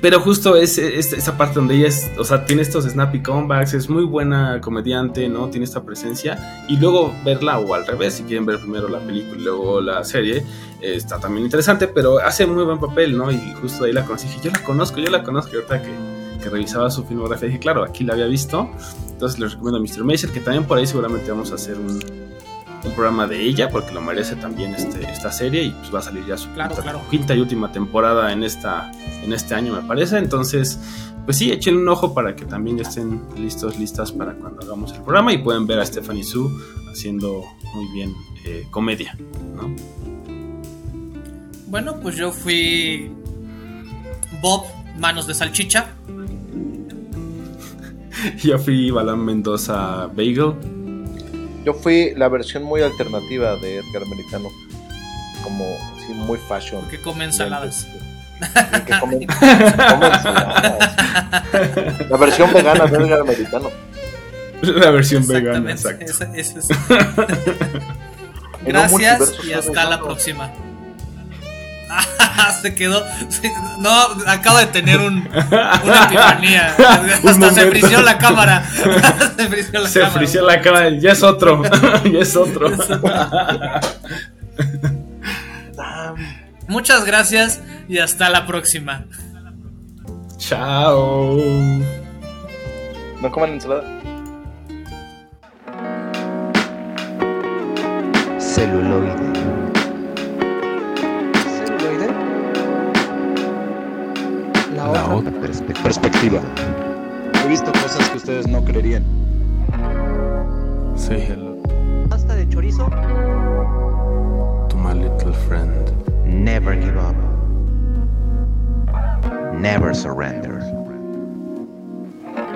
A: Pero justo es, es esa parte donde ella es, o sea, tiene estos snappy comebacks, es muy buena comediante, ¿no? Tiene esta presencia. Y luego verla, o al revés, si quieren ver primero la película y luego la serie, eh, está también interesante, pero hace muy buen papel, ¿no? Y justo ahí la conocí, dije, yo la conozco, yo la conozco, y ahorita que, que revisaba su filmografía, dije, claro, aquí la había visto. Entonces les recomiendo a Mr. Mason, que también por ahí seguramente vamos a hacer un, un programa de ella, porque lo merece también este, esta serie, y pues va a salir ya su
B: Claro,
A: quinta,
B: claro.
A: quinta y última temporada en, esta, en este año, me parece. Entonces, pues sí, echen un ojo para que también ya estén listos, listas para cuando hagamos el programa y pueden ver a Stephanie Su haciendo muy bien eh, comedia, ¿no?
B: Bueno, pues yo fui Bob, manos de salchicha.
A: Yo fui Balán Mendoza Bagel.
C: Yo fui la versión muy alternativa de Edgar Americano, como así muy fashion.
B: Que come ensaladas.
C: Que come- come ensaladas. La versión vegana de Edgar Americano.
A: La versión vegana,
B: Exactamente.
A: exacto.
B: Es. Gracias y hasta la
C: vegano.
B: Se quedó. No, acabo de tener un, una epifanía.
A: Un
B: Hasta se frició la cámara. se frició la
A: Se
B: cámara.
A: frició la cara, ya es otro, ya es otro.
B: Muchas gracias y hasta la próxima.
A: Chao.
C: No coman ensalada.
D: ¿Celuloide? La,
E: otra.
D: otra perspe- perspectiva. He visto cosas que ustedes no creerían.
A: Say hello
E: Pasta de chorizo.
A: to my little friend.
D: Never give up. Never surrender.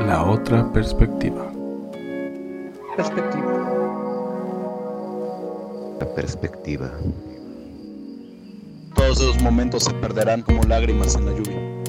A: La otra perspectiva.
E: Perspectiva.
D: La perspectiva. Todos esos momentos se perderán como lágrimas en la lluvia.